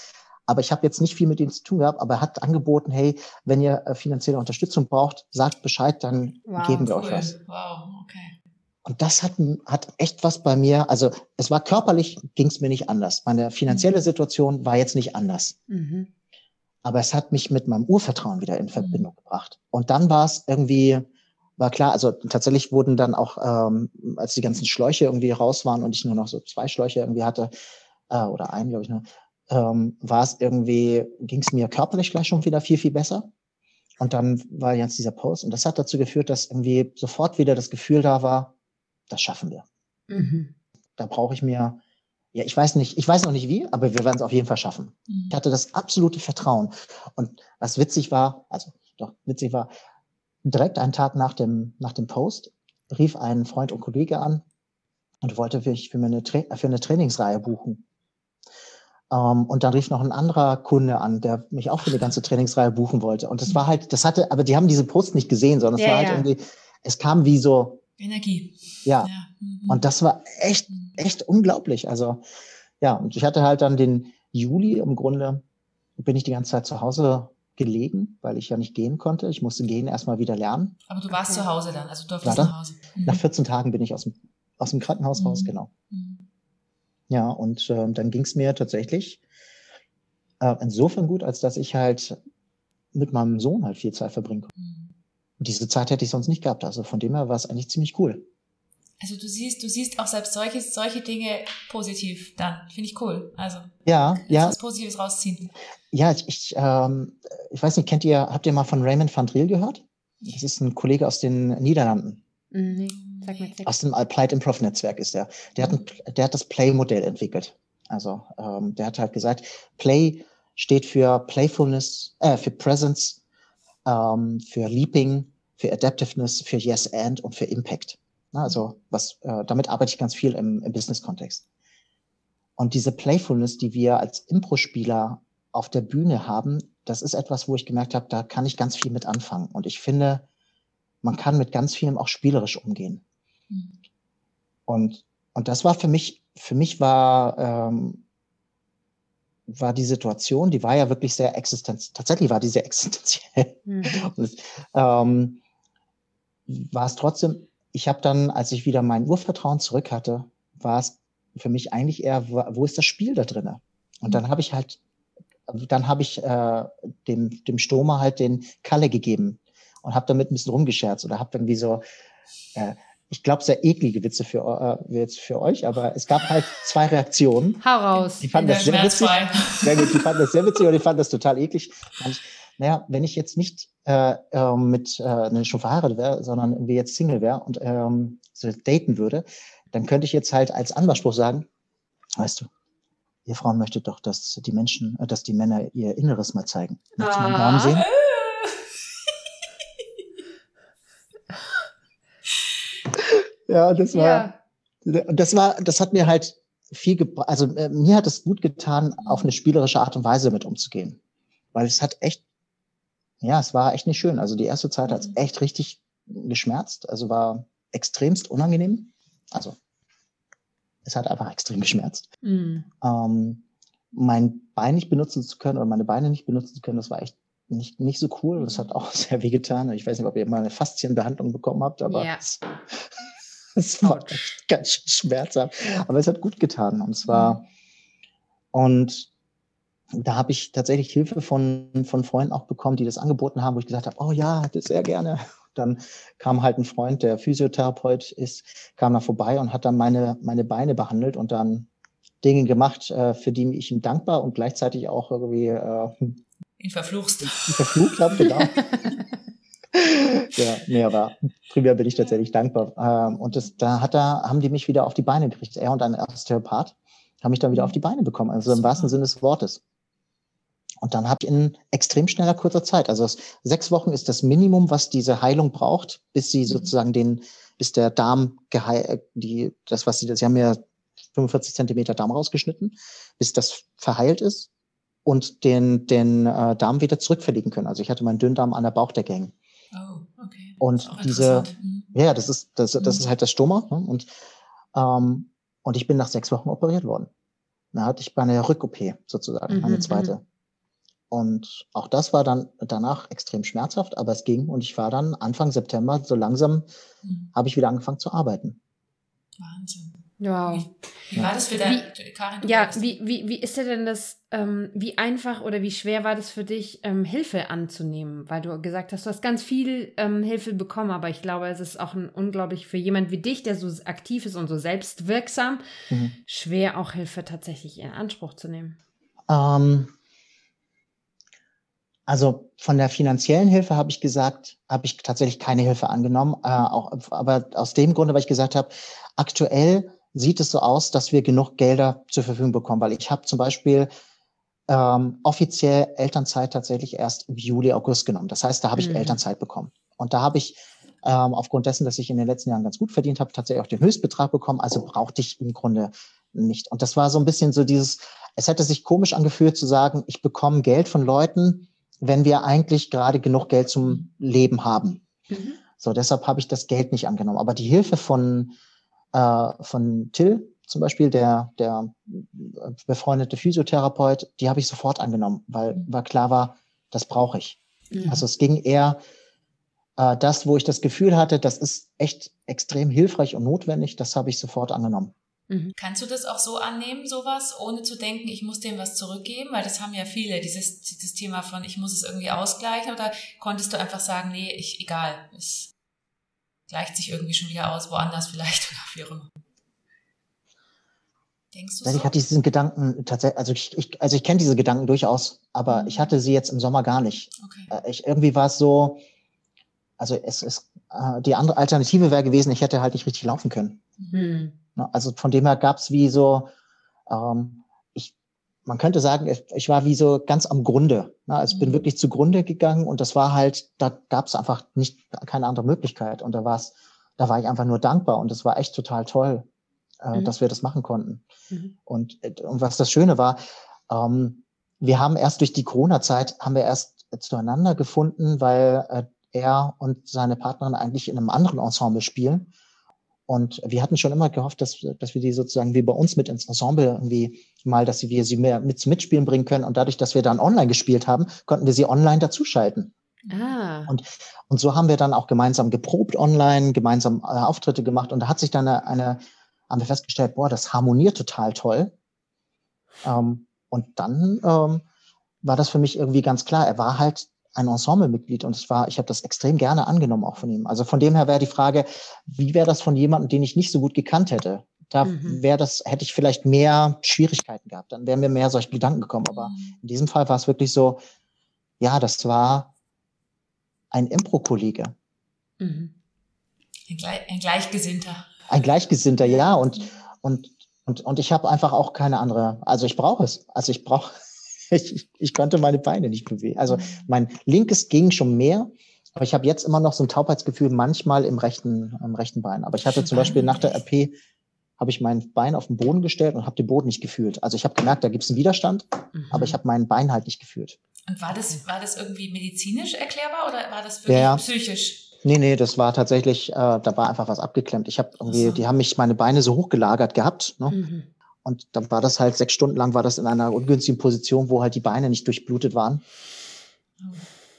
Aber ich habe jetzt nicht viel mit ihm zu tun gehabt, aber er hat angeboten, hey, wenn ihr äh, finanzielle Unterstützung braucht, sagt Bescheid, dann wow, geben wir cool. euch was. Wow, okay. Und das hat, hat echt was bei mir, also es war körperlich, ging es mir nicht anders. Meine finanzielle mhm. Situation war jetzt nicht anders. Mhm. Aber es hat mich mit meinem Urvertrauen wieder in Verbindung mhm. gebracht. Und dann war es irgendwie, war klar, also tatsächlich wurden dann auch, ähm, als die ganzen Schläuche irgendwie raus waren und ich nur noch so zwei Schläuche irgendwie hatte, äh, oder einen, glaube ich nur, ähm, war es irgendwie, ging es mir körperlich gleich schon wieder viel, viel besser. Und dann war jetzt dieser Post und das hat dazu geführt, dass irgendwie sofort wieder das Gefühl da war, das schaffen wir. Mhm. Da brauche ich mir, ja, ich weiß nicht, ich weiß noch nicht wie, aber wir werden es auf jeden Fall schaffen. Mhm. Ich hatte das absolute Vertrauen. Und was witzig war, also doch witzig war, direkt einen Tag nach dem, nach dem Post rief ein Freund und Kollege an und wollte für, für, eine, für eine Trainingsreihe buchen. Um, ähm, und dann rief noch ein anderer Kunde an, der mich auch für eine ganze Trainingsreihe buchen wollte. Und das war halt, das hatte, aber die haben diese Post nicht gesehen, sondern es ja, war halt ja. irgendwie, es kam wie so Energie. Ja. ja. Mhm. Und das war echt, mhm. echt unglaublich. Also, ja, und ich hatte halt dann den Juli im Grunde, bin ich die ganze Zeit zu Hause gelegen, weil ich ja nicht gehen konnte. Ich musste gehen erstmal wieder lernen. Aber du warst okay. zu Hause dann, also du durftest nach Hause. Mhm. Nach 14 Tagen bin ich aus dem, aus dem Krankenhaus mhm. raus, genau. Mhm. Ja, und äh, dann ging es mir tatsächlich äh, insofern gut, als dass ich halt mit meinem Sohn halt viel Zeit verbringen konnte. Mhm. Und diese Zeit hätte ich sonst nicht gehabt. Also von dem her war es eigentlich ziemlich cool. Also du siehst, du siehst auch selbst solche, solche Dinge positiv dann. Finde ich cool. Also ja, ja. was Positives rausziehen. Ja, ich, ich, ähm, ich weiß nicht, kennt ihr, habt ihr mal von Raymond van Driel gehört? Das ist ein Kollege aus den Niederlanden. Nee, sag mal. Aus dem Applied Improv Netzwerk ist der. Der hat, ein, der hat das Play-Modell entwickelt. Also ähm, der hat halt gesagt, Play steht für Playfulness, äh, für Presence, ähm, für Leaping, für Adaptiveness, für Yes and und für Impact. Also was, äh, damit arbeite ich ganz viel im, im Business-Kontext. Und diese Playfulness, die wir als Impro-Spieler auf der Bühne haben, das ist etwas, wo ich gemerkt habe, da kann ich ganz viel mit anfangen. Und ich finde, man kann mit ganz vielem auch spielerisch umgehen. Mhm. Und, und das war für mich, für mich war, ähm, war die Situation, die war ja wirklich sehr existenziell, tatsächlich war die sehr existenziell. Mhm. Und, ähm, war es trotzdem, ich habe dann, als ich wieder mein Urvertrauen zurück hatte, war es für mich eigentlich eher, wo ist das Spiel da drinne? Und dann habe ich halt, dann habe ich äh, dem, dem Stoma halt den Kalle gegeben und habe damit ein bisschen rumgescherzt oder habe irgendwie so, äh, ich glaube, sehr eklige Witze für, äh, jetzt für euch, aber es gab halt zwei Reaktionen. Hau raus. Die fanden das sehr witzig. Sehr gut, die fanden das sehr witzig und die fanden das total eklig. Und naja, wenn ich jetzt nicht äh, äh, mit äh, schon verheiratet wäre, sondern irgendwie jetzt Single wäre und ähm, so daten würde, dann könnte ich jetzt halt als Anmachspruch sagen, weißt du, ihr Frauen möchtet doch, dass die Menschen, äh, dass die Männer ihr Inneres mal zeigen. Möchtest du meinen Namen sehen? Ja, das war, ja. das war, das hat mir halt viel, also äh, mir hat es gut getan, auf eine spielerische Art und Weise mit umzugehen, weil es hat echt, ja, es war echt nicht schön. Also die erste Zeit hat es mhm. echt richtig geschmerzt, also war extremst unangenehm. Also es hat einfach extrem geschmerzt. Mhm. Ähm, mein Bein nicht benutzen zu können oder meine Beine nicht benutzen zu können, das war echt nicht, nicht so cool. Das hat auch sehr weh getan. Ich weiß nicht, ob ihr mal eine Faszienbehandlung bekommen habt, aber ja. Es, war ganz schön schmerzhaft. Aber es hat gut getan. Und zwar, mhm. und da habe ich tatsächlich Hilfe von, von Freunden auch bekommen, die das angeboten haben, wo ich gesagt habe, oh ja, das sehr gerne. Dann kam halt ein Freund, der Physiotherapeut ist, kam da vorbei und hat dann meine, meine Beine behandelt und dann Dinge gemacht, äh, für die ich ihm dankbar und gleichzeitig auch irgendwie äh, ihn verfluchst. Ihn verflucht habe, genau. ja, nee, aber primär bin ich tatsächlich dankbar. Ähm, und das, da hat er, haben die mich wieder auf die Beine gekriegt. Er und ein Osteopath haben mich dann wieder auf die Beine bekommen, also im wahrsten Sinne des Wortes. Und dann habe ich in extrem schneller kurzer Zeit, also sechs Wochen ist das Minimum, was diese Heilung braucht, bis sie mhm. sozusagen den, bis der Darm geheilt, die, das, was sie, sie haben ja 45 Zentimeter Darm rausgeschnitten, bis das verheilt ist und den, den äh, Darm wieder zurückverlegen können. Also ich hatte meinen Dünndarm an der Bauchdecke hängen. Oh, okay. Und diese, mhm. ja, das ist, das, das mhm. ist halt das Stoma. Ne? Und, ähm, und ich bin nach sechs Wochen operiert worden. Da hatte ich bei einer Rück-OP sozusagen, mhm, eine zweite. Mhm. Und auch das war dann danach extrem schmerzhaft, aber es ging und ich war dann Anfang September so langsam, mhm. habe ich wieder angefangen zu arbeiten. Wahnsinn. Wow. Wie, wie war das für dich, Karin? Ja, wie, wie, wie ist dir denn das, ähm, wie einfach oder wie schwer war das für dich, ähm, Hilfe anzunehmen? Weil du gesagt hast, du hast ganz viel ähm, Hilfe bekommen, aber ich glaube, es ist auch ein unglaublich für jemand wie dich, der so aktiv ist und so selbstwirksam, mhm. schwer auch Hilfe tatsächlich in Anspruch zu nehmen. Ähm, also von der finanziellen Hilfe habe ich gesagt, habe ich tatsächlich keine Hilfe angenommen. Äh, auch, aber aus dem Grunde, weil ich gesagt habe, aktuell sieht es so aus, dass wir genug Gelder zur Verfügung bekommen, weil ich habe zum Beispiel ähm, offiziell Elternzeit tatsächlich erst im Juli, August genommen. Das heißt, da habe ich mhm. Elternzeit bekommen. Und da habe ich ähm, aufgrund dessen, dass ich in den letzten Jahren ganz gut verdient habe, tatsächlich auch den Höchstbetrag bekommen. Also brauchte ich im Grunde nicht. Und das war so ein bisschen so dieses, es hätte sich komisch angefühlt zu sagen, ich bekomme Geld von Leuten, wenn wir eigentlich gerade genug Geld zum Leben haben. Mhm. So, deshalb habe ich das Geld nicht angenommen. Aber die Hilfe von, äh, von Till zum Beispiel, der, der befreundete Physiotherapeut, die habe ich sofort angenommen, weil, mhm. weil klar war, das brauche ich. Mhm. Also es ging eher äh, das, wo ich das Gefühl hatte, das ist echt extrem hilfreich und notwendig, das habe ich sofort angenommen. Mhm. Kannst du das auch so annehmen, sowas, ohne zu denken, ich muss dem was zurückgeben? Weil das haben ja viele, dieses, dieses Thema von, ich muss es irgendwie ausgleichen. Oder konntest du einfach sagen, nee, ich, egal, es gleicht sich irgendwie schon wieder aus, woanders vielleicht oder wie auch immer? Denkst du so? Ich hatte diesen Gedanken tatsächlich, also ich, ich also ich kenne diese Gedanken durchaus, aber mhm. ich hatte sie jetzt im Sommer gar nicht. Okay. Äh, ich, irgendwie war es so, also es ist, äh, die andere Alternative wäre gewesen, ich hätte halt nicht richtig laufen können. Mhm. Also von dem her gab es wie so, ähm, man könnte sagen, ich war wie so ganz am Grunde. Ne? Also ich bin mhm. wirklich zugrunde gegangen und das war halt, da gab es einfach nicht keine andere Möglichkeit. Und da war es, da war ich einfach nur dankbar und es war echt total toll, äh, mhm. dass wir das machen konnten. Mhm. Und, äh, und was das Schöne war, ähm, wir haben erst durch die Corona-Zeit haben wir erst zueinander gefunden, weil äh, er und seine Partnerin eigentlich in einem anderen Ensemble spielen. Und wir hatten schon immer gehofft, dass, dass wir die sozusagen wie bei uns mit ins Ensemble irgendwie mal, dass wir sie mehr mit zum Mitspielen bringen können. Und dadurch, dass wir dann online gespielt haben, konnten wir sie online dazuschalten. Ah. Und, und so haben wir dann auch gemeinsam geprobt online, gemeinsam äh, Auftritte gemacht. Und da hat sich dann eine, eine, haben wir festgestellt, boah, das harmoniert total toll. Ähm, und dann ähm, war das für mich irgendwie ganz klar. Er war halt ein Ensemblemitglied und es war, ich habe das extrem gerne angenommen auch von ihm. Also von dem her wäre die Frage, wie wäre das von jemandem, den ich nicht so gut gekannt hätte? Da mhm. wäre das, hätte ich vielleicht mehr Schwierigkeiten gehabt, dann wären mir mehr solche Gedanken gekommen. Aber mhm. in diesem Fall war es wirklich so, ja, das war ein Impro-Kollege. Mhm. Ein, ein, Gleichgesinnter. Ein Gleichgesinnter, ja. Und, und, und, und ich habe einfach auch keine andere, also ich brauche es. Also ich brauche ich, ich konnte meine Beine nicht bewegen. Also mhm. mein linkes ging schon mehr, aber ich habe jetzt immer noch so ein Taubheitsgefühl manchmal im rechten, im rechten Bein. Aber ich hatte zum Beispiel nach der RP habe ich mein Bein auf den Boden gestellt und habe den Boden nicht gefühlt. Also ich habe gemerkt, da gibt es einen Widerstand, mhm. aber ich habe mein Bein halt nicht gefühlt. Und war das, war das irgendwie medizinisch erklärbar oder war das wirklich ja, psychisch? Nee, nee, das war tatsächlich, äh, da war einfach was abgeklemmt. Ich habe irgendwie, so. die haben mich meine Beine so hochgelagert gehabt. Ne? Mhm. Und dann war das halt sechs Stunden lang war das in einer ungünstigen Position, wo halt die Beine nicht durchblutet waren.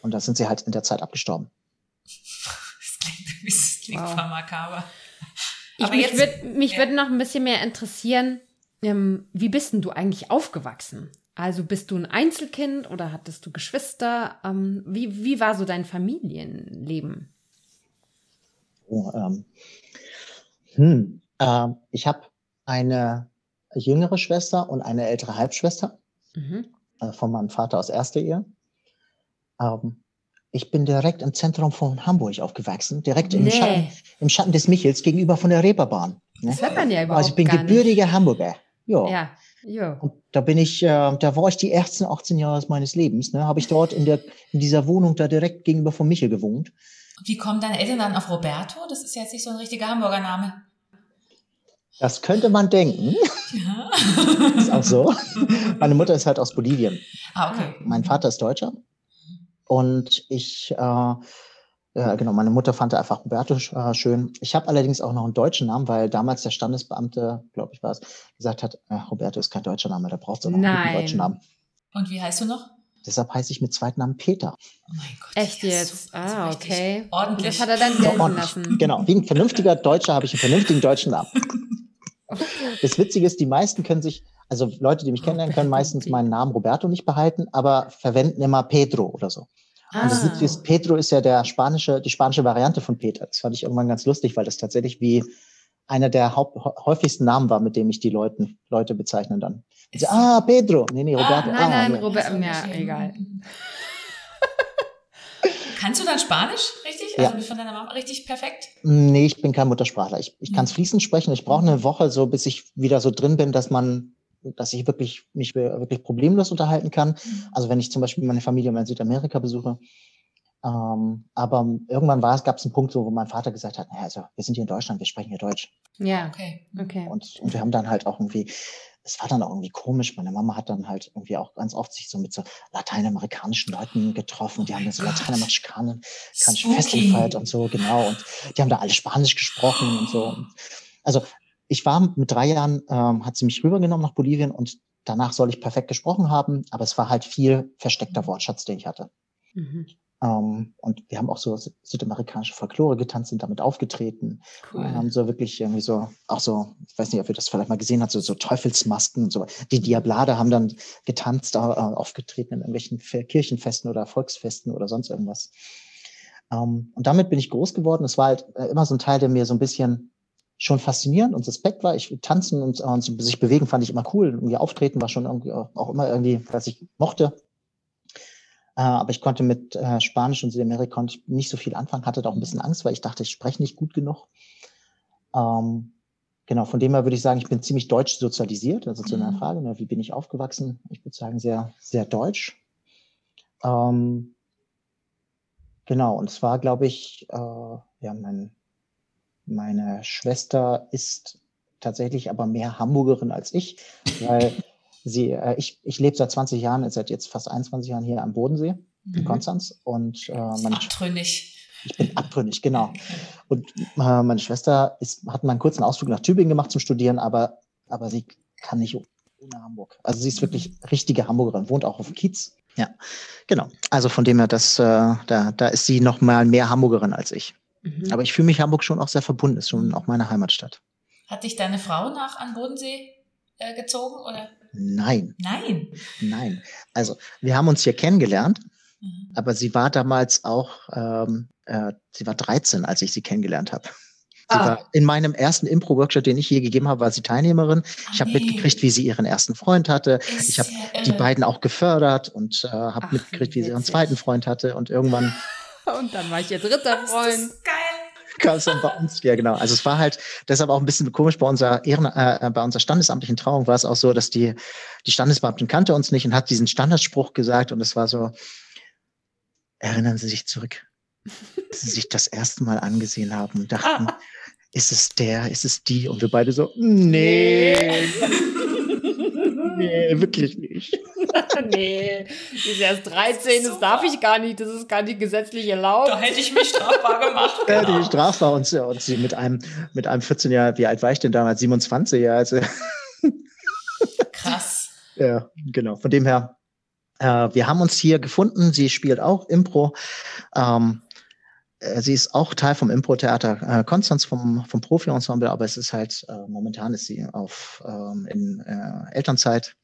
Und da sind sie halt in der Zeit abgestorben. Das klingt, das klingt wow. makaber. Aber ich, mich würde mich ja. würd noch ein bisschen mehr interessieren, ähm, wie bist denn du eigentlich aufgewachsen? Also bist du ein Einzelkind oder hattest du Geschwister? Ähm, wie, wie war so dein Familienleben? Oh, ähm, hm, äh, ich habe eine jüngere Schwester und eine ältere Halbschwester mhm. äh, von meinem Vater aus erster Ehe. Ähm, ich bin direkt im Zentrum von Hamburg aufgewachsen, direkt nee. im, Schatten, im Schatten des Michels gegenüber von der Reeperbahn. Ne? Das hört man ja überhaupt Also ich bin gebürtiger nicht. Hamburger. Jo. Ja. Ja. Und da bin ich, äh, da war ich die ersten 18 Jahre meines Lebens. Ne, habe ich dort in der in dieser Wohnung da direkt gegenüber von Michel gewohnt. Wie kommen deine Eltern dann auf Roberto? Das ist jetzt nicht so ein richtiger Hamburger Name. Das könnte man denken. Ja. ist auch so. Meine Mutter ist halt aus Bolivien. Ah, okay. Mein Vater ist Deutscher. Und ich, äh, äh, genau, meine Mutter fand einfach Roberto äh, schön. Ich habe allerdings auch noch einen deutschen Namen, weil damals der Standesbeamte, glaube ich war es, gesagt hat, äh, Roberto ist kein deutscher Name, da brauchst du noch einen deutschen Namen. Und wie heißt du noch? Deshalb heiße ich mit Zweitnamen Peter. Oh mein Gott. Echt jetzt? So, ah, okay. Ordentlich. Das hat er dann gelten so lassen. Genau. Wie ein vernünftiger Deutscher habe ich einen vernünftigen deutschen Namen. Das Witzige ist, die meisten können sich, also Leute, die mich kennenlernen, können meistens meinen Namen Roberto nicht behalten, aber verwenden immer Pedro oder so. Ah. Und das Witzige ist, Pedro ist ja der spanische, die spanische Variante von Peter. Das fand ich irgendwann ganz lustig, weil das tatsächlich wie einer der Haupt, häufigsten Namen war, mit dem ich die Leuten, Leute bezeichnen dann. So, ah, Pedro. Nee, nee, Roberto. Ah, nein, ah, nein, ja. Roberto. Ja, egal. Kannst du dann Spanisch richtig? Also von deiner Mama richtig perfekt? Nee, ich bin kein Muttersprachler. Ich, ich kann es hm. fließend sprechen. Ich brauche eine Woche so, bis ich wieder so drin bin, dass man, dass ich wirklich mich wirklich problemlos unterhalten kann. Hm. Also wenn ich zum Beispiel meine Familie mal in Südamerika besuche. Ähm, aber irgendwann war es, gab es einen Punkt, so, wo mein Vater gesagt hat, naja, also wir sind hier in Deutschland, wir sprechen hier Deutsch. Ja, okay, okay. Und, und wir haben dann halt auch irgendwie es war dann auch irgendwie komisch. Meine Mama hat dann halt irgendwie auch ganz oft sich so mit so lateinamerikanischen Leuten getroffen. Die haben dann so lateinamerikanische Feste gefeiert und so, genau. Und die haben da alle Spanisch gesprochen und so. Also ich war mit drei Jahren, ähm, hat sie mich rübergenommen nach Bolivien und danach soll ich perfekt gesprochen haben, aber es war halt viel versteckter Wortschatz, den ich hatte. Mhm. Ähm, und wir haben auch so südamerikanische Folklore getanzt, sind damit aufgetreten. Cool. Wir haben so wirklich irgendwie so, auch so, ich weiß nicht, ob ihr das vielleicht mal gesehen habt, so, so Teufelsmasken und so. Die Diablade haben dann getanzt, äh, aufgetreten in irgendwelchen Kirchenfesten oder Volksfesten oder sonst irgendwas. Ähm, und damit bin ich groß geworden. Es war halt äh, immer so ein Teil, der mir so ein bisschen schon faszinierend und suspekt war. Ich tanzen und, und sich bewegen fand ich immer cool. Irgendwie auftreten war schon irgendwie auch immer irgendwie, was ich mochte. Äh, aber ich konnte mit äh, Spanisch und Südamerika konnte ich nicht so viel anfangen, hatte da auch ein bisschen Angst, weil ich dachte, ich spreche nicht gut genug. Ähm, genau, von dem her würde ich sagen, ich bin ziemlich deutsch sozialisiert. Also zu einer mhm. Frage, ne, wie bin ich aufgewachsen? Ich würde sagen, sehr, sehr deutsch. Ähm, genau, und es war, glaube ich, äh, ja, mein, meine Schwester ist tatsächlich aber mehr Hamburgerin als ich, weil sie, äh, ich, ich lebe seit 20 Jahren, seit jetzt fast 21 Jahren hier am Bodensee mhm. in Konstanz und äh, meine, abtrünnig. Ich bin abtrünnig, genau. Und äh, meine Schwester ist, hat mal einen kurzen Ausflug nach Tübingen gemacht zum Studieren, aber, aber sie kann nicht ohne Hamburg. Also sie ist wirklich richtige Hamburgerin, wohnt auch auf Kiez. Ja, genau. Also von dem her, das, äh, da, da ist sie noch mal mehr Hamburgerin als ich. Mhm. Aber ich fühle mich Hamburg schon auch sehr verbunden, ist schon auch meine Heimatstadt. Hat dich deine Frau nach an Bodensee äh, gezogen oder? Nein. Nein. Nein. Also wir haben uns hier kennengelernt, mhm. aber sie war damals auch, ähm, äh, sie war 13, als ich sie kennengelernt habe. Sie ah. war in meinem ersten Impro-Workshop, den ich je gegeben habe, war sie Teilnehmerin. Ich habe nee. mitgekriegt, wie sie ihren ersten Freund hatte. Ist ich habe äh, die beiden auch gefördert und äh, habe mitgekriegt, wie sie ihren zweiten Freund hatte. Und irgendwann. Und dann war ich ihr dritter Freund. Das ist geil dann bei uns. Ja, genau. Also es war halt deshalb auch ein bisschen komisch bei unserer Ehren, äh, bei unserer standesamtlichen Trauung war es auch so, dass die, die Standesbeamtin kannte uns nicht und hat diesen Standardspruch gesagt und es war so, erinnern Sie sich zurück, dass Sie sich das erste Mal angesehen haben und dachten, ah. ist es der, ist es die? Und wir beide so, nee. nee, wirklich nicht. nee, die ist erst 13, das darf ich gar nicht, das ist gar nicht gesetzlich erlaubt. Da hätte ich mich strafbar gemacht. Ja, genau. die strafbar und, und sie mit einem, mit einem 14 Jahr, wie alt war ich denn damals? 27 Jahre. Also. Krass. Ja, genau. Von dem her, äh, wir haben uns hier gefunden. Sie spielt auch Impro. Ähm, äh, sie ist auch Teil vom Impro-Theater äh, Konstanz, vom, vom Profi-Ensemble, aber es ist halt, äh, momentan ist sie auf, ähm, in äh, Elternzeit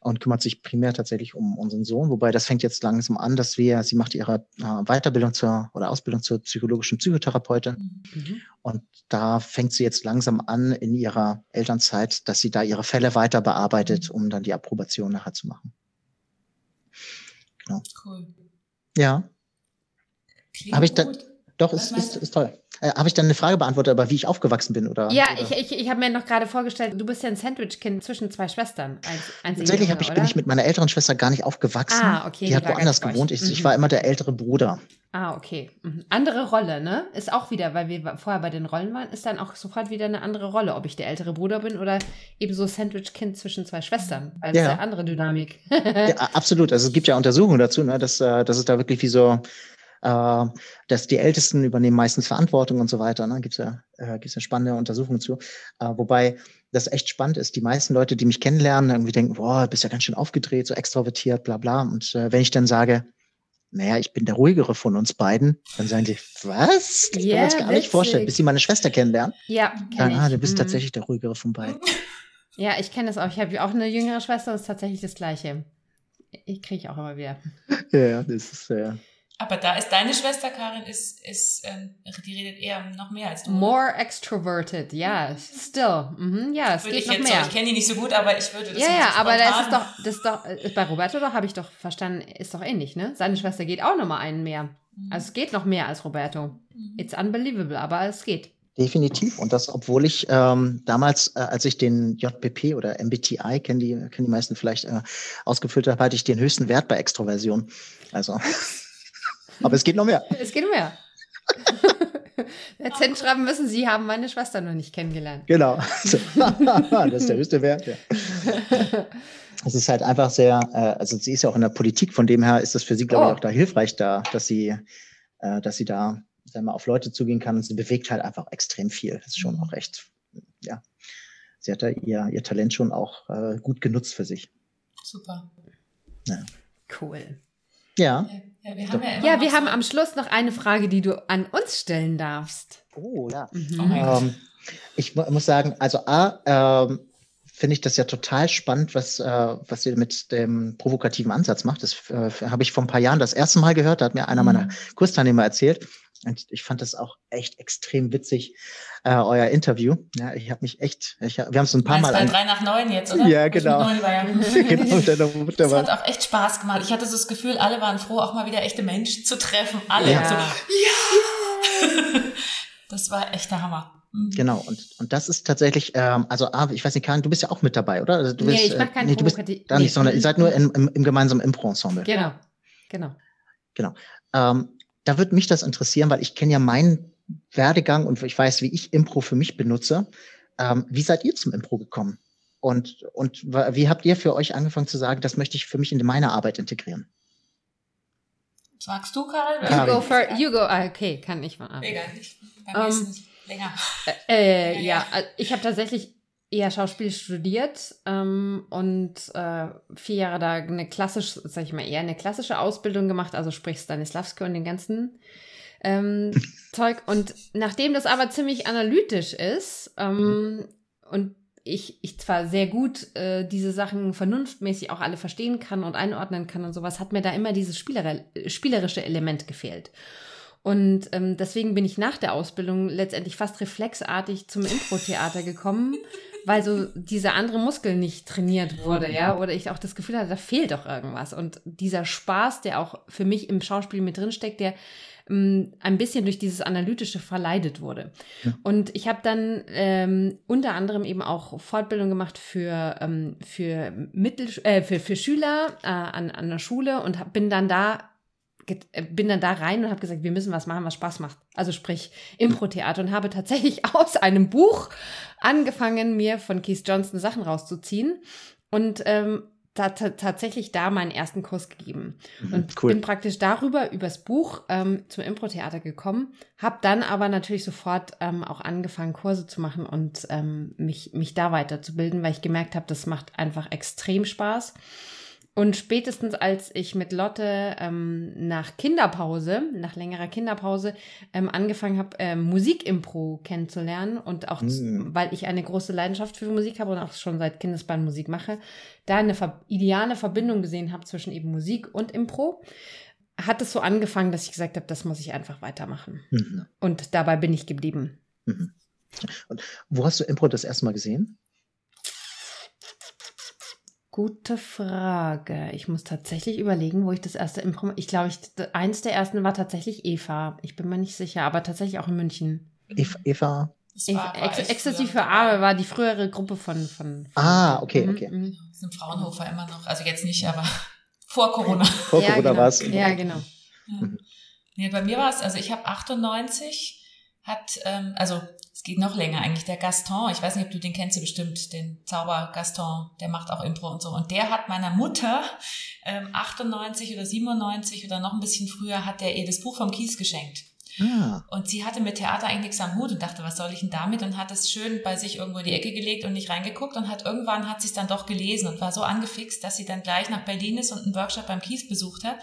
und kümmert sich primär tatsächlich um unseren Sohn. Wobei das fängt jetzt langsam an, dass wir, sie macht ihre äh, Weiterbildung zur oder Ausbildung zur psychologischen Psychotherapeutin. Mhm. Und da fängt sie jetzt langsam an in ihrer Elternzeit, dass sie da ihre Fälle weiter bearbeitet, um dann die Approbation nachher zu machen. Genau. Cool. Ja. Habe ich da, doch, ist, ist, ist toll. Äh, habe ich dann eine Frage beantwortet, aber wie ich aufgewachsen bin? Oder, ja, oder? ich, ich, ich habe mir noch gerade vorgestellt, du bist ja ein Sandwich-Kind zwischen zwei Schwestern. Tatsächlich ich, bin ich mit meiner älteren Schwester gar nicht aufgewachsen. Ah, okay. Die, die hat woanders gewohnt. Ich, mhm. ich war immer der ältere Bruder. Ah, okay. Mhm. Andere Rolle, ne? Ist auch wieder, weil wir vorher bei den Rollen waren, ist dann auch sofort wieder eine andere Rolle, ob ich der ältere Bruder bin oder eben so Sandwich-Kind zwischen zwei Schwestern. Also ja. eine andere Dynamik. ja, absolut. Also es gibt ja Untersuchungen dazu, ne, dass, äh, dass es da wirklich wie so äh, dass die Ältesten übernehmen meistens Verantwortung und so weiter. Ne? Gibt es ja, äh, gibt's ja spannende Untersuchungen zu. Äh, wobei das echt spannend ist. Die meisten Leute, die mich kennenlernen, irgendwie denken, boah, bist ja ganz schön aufgedreht, so extrovertiert, bla bla. Und äh, wenn ich dann sage, naja, ich bin der ruhigere von uns beiden, dann sagen die, was? Das yeah, kann man uns gar witzig. nicht vorstellen, bis sie meine Schwester kennenlernen. Ja, kenn Ah, du bist mhm. tatsächlich der ruhigere von beiden. Ja, ich kenne das auch. Ich habe auch eine jüngere Schwester, das ist tatsächlich das Gleiche. Ich kriege auch immer wieder. Ja, das ist, ja. Aber da ist deine Schwester Karin ist, ist ähm, die redet eher noch mehr als du. More extroverted, ja, yeah, still. Mhm, ja, es würde geht noch mehr. So, ich kenne die nicht so gut, aber ich würde das Ja, ja, aber das ist doch, das ist doch, äh, bei Roberto doch habe ich doch verstanden, ist doch ähnlich, ne? Seine Schwester geht auch noch mal einen mehr. Mhm. Also es geht noch mehr als Roberto. Mhm. It's unbelievable, aber es geht. Definitiv. Und das, obwohl ich ähm, damals, äh, als ich den JPP oder MBTI, kennen die, kennen die meisten vielleicht, äh, ausgefüllt habe, hatte ich den höchsten Wert bei Extroversion. Also. Aber es geht noch mehr. Es geht noch mehr. Erzählen schreiben müssen, Sie haben meine Schwester noch nicht kennengelernt. Genau. das ist der höchste Wert. Ja. Es ist halt einfach sehr, äh, also sie ist ja auch in der Politik, von dem her ist das für sie, glaube oh. ich, auch da hilfreich, da, dass sie, äh, dass sie da sagen wir, auf Leute zugehen kann und sie bewegt halt einfach extrem viel. Das ist schon auch echt, ja. Sie hat da ihr, ihr Talent schon auch äh, gut genutzt für sich. Super. Ja. Cool. Ja. Ja, wir haben, ja, ja wir haben am Schluss noch eine Frage, die du an uns stellen darfst. Oh ja. Mhm. Ähm, ich muss sagen, also A, ähm, finde ich das ja total spannend, was, äh, was ihr mit dem provokativen Ansatz macht. Das äh, habe ich vor ein paar Jahren das erste Mal gehört. Da hat mir einer mhm. meiner Kursteilnehmer erzählt. Und ich fand das auch echt extrem witzig, äh, euer Interview. Ja, ich habe mich echt, ich, wir haben es ein paar Mal. Bei drei nach neun jetzt, oder? Ja, genau. ja genau das hat auch echt Spaß gemacht. Ich hatte so das Gefühl, alle waren froh, auch mal wieder echte Menschen zu treffen. Alle ja. so, ja! das war echt der Hammer. Mhm. Genau, und, und das ist tatsächlich, ähm, also ah, ich weiß nicht, Karin, du bist ja auch mit dabei, oder? Also, du nee, bist, ich mach keinen äh, nee, du bist da nicht, sondern ihr seid nur im, im, im gemeinsamen Impro-Ensemble. Genau, genau. Genau. Ähm, da würde mich das interessieren, weil ich kenne ja meinen Werdegang und ich weiß, wie ich Impro für mich benutze. Ähm, wie seid ihr zum Impro gekommen? Und, und wie habt ihr für euch angefangen zu sagen, das möchte ich für mich in meine Arbeit integrieren? Sagst du, Karin? You go for, you go, ah, okay, kann ich mal. Egal, ich, um, länger. Äh, äh, ja, äh, ich habe tatsächlich eher Schauspiel studiert ähm, und äh, vier Jahre da eine klassische, sag ich mal, eher eine klassische Ausbildung gemacht, also sprich Stanislavski und den ganzen ähm, Zeug. Und nachdem das aber ziemlich analytisch ist ähm, und ich, ich zwar sehr gut äh, diese Sachen vernunftmäßig auch alle verstehen kann und einordnen kann und sowas, hat mir da immer dieses spielere, spielerische Element gefehlt. Und ähm, deswegen bin ich nach der Ausbildung letztendlich fast reflexartig zum Impro-Theater gekommen, weil so dieser andere Muskel nicht trainiert wurde, ja, oder ich auch das Gefühl hatte, da fehlt doch irgendwas. Und dieser Spaß, der auch für mich im Schauspiel mit drinsteckt, der ähm, ein bisschen durch dieses Analytische verleidet wurde. Ja. Und ich habe dann ähm, unter anderem eben auch Fortbildung gemacht für, ähm, für, Mittel, äh, für, für Schüler äh, an, an der Schule und hab, bin dann da bin dann da rein und habe gesagt, wir müssen was machen, was Spaß macht. Also sprich Impro-Theater. Und habe tatsächlich aus einem Buch angefangen, mir von Keith Johnson Sachen rauszuziehen. Und ähm, da tatsächlich da meinen ersten Kurs gegeben. Mhm, und cool. bin praktisch darüber übers Buch ähm, zum Impro-Theater gekommen, habe dann aber natürlich sofort ähm, auch angefangen Kurse zu machen und ähm, mich mich da weiterzubilden, weil ich gemerkt habe, das macht einfach extrem Spaß Und spätestens als ich mit Lotte ähm, nach Kinderpause, nach längerer Kinderpause, ähm, angefangen habe, ähm, Musikimpro kennenzulernen und auch, mm. weil ich eine große Leidenschaft für Musik habe und auch schon seit Kindesbein Musik mache, da eine ver ideale Verbindung gesehen habe zwischen eben Musik und Impro, hat es so angefangen, dass ich gesagt habe, das muss ich einfach weitermachen. Mhm. Und dabei bin ich geblieben. Mhm. Und wo hast du Impro das erste Mal gesehen? Gute Frage. Ich muss tatsächlich überlegen, wo ich das erste Impro. Ich glaube, ich, eins der ersten war tatsächlich Eva. Ich bin mir nicht sicher, aber tatsächlich auch in München. Eva. Eva. Ecstasy für Arme war die frühere Gruppe von. von, von ah, okay, mhm, okay. Mhm. Das ist im Fraunhofer immer noch. Also jetzt nicht, aber vor Corona. Vor ja, Corona genau. war es. Ja, genau. Ja. Mhm. Nee, bei mir war es, also ich habe 98, hat, ähm, also es geht noch länger eigentlich. Der Gaston, ich weiß nicht, ob du den kennst, du bestimmt, den Zauber Gaston, der macht auch Impro und so. Und der hat meiner Mutter ähm, 98 oder 97 oder noch ein bisschen früher hat der ihr das Buch vom Kies geschenkt. Ah. Und sie hatte mit Theater eigentlich nichts am Hut und dachte, was soll ich denn damit? Und hat es schön bei sich irgendwo in die Ecke gelegt und nicht reingeguckt und hat irgendwann hat sie es dann doch gelesen und war so angefixt, dass sie dann gleich nach Berlin ist und einen Workshop beim Kies besucht hat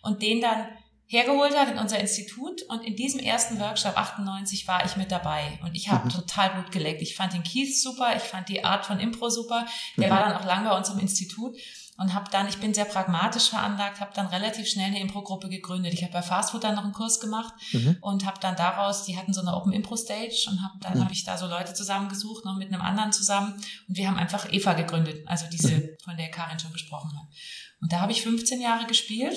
und den dann hergeholt hat in unser Institut. Und in diesem ersten Workshop 98 war ich mit dabei. Und ich habe mhm. total Blut geleckt. Ich fand den Keith super, ich fand die Art von Impro super. Der mhm. war dann auch lang bei uns im Institut und habe dann, ich bin sehr pragmatisch veranlagt, habe dann relativ schnell eine Impro-Gruppe gegründet. Ich habe bei Fastfood dann noch einen Kurs gemacht mhm. und habe dann daraus, die hatten so eine Open Impro Stage und hab, dann mhm. habe ich da so Leute zusammengesucht, noch mit einem anderen zusammen und wir haben einfach Eva gegründet, also diese, mhm. von der Karin schon gesprochen hat. Und da habe ich 15 Jahre gespielt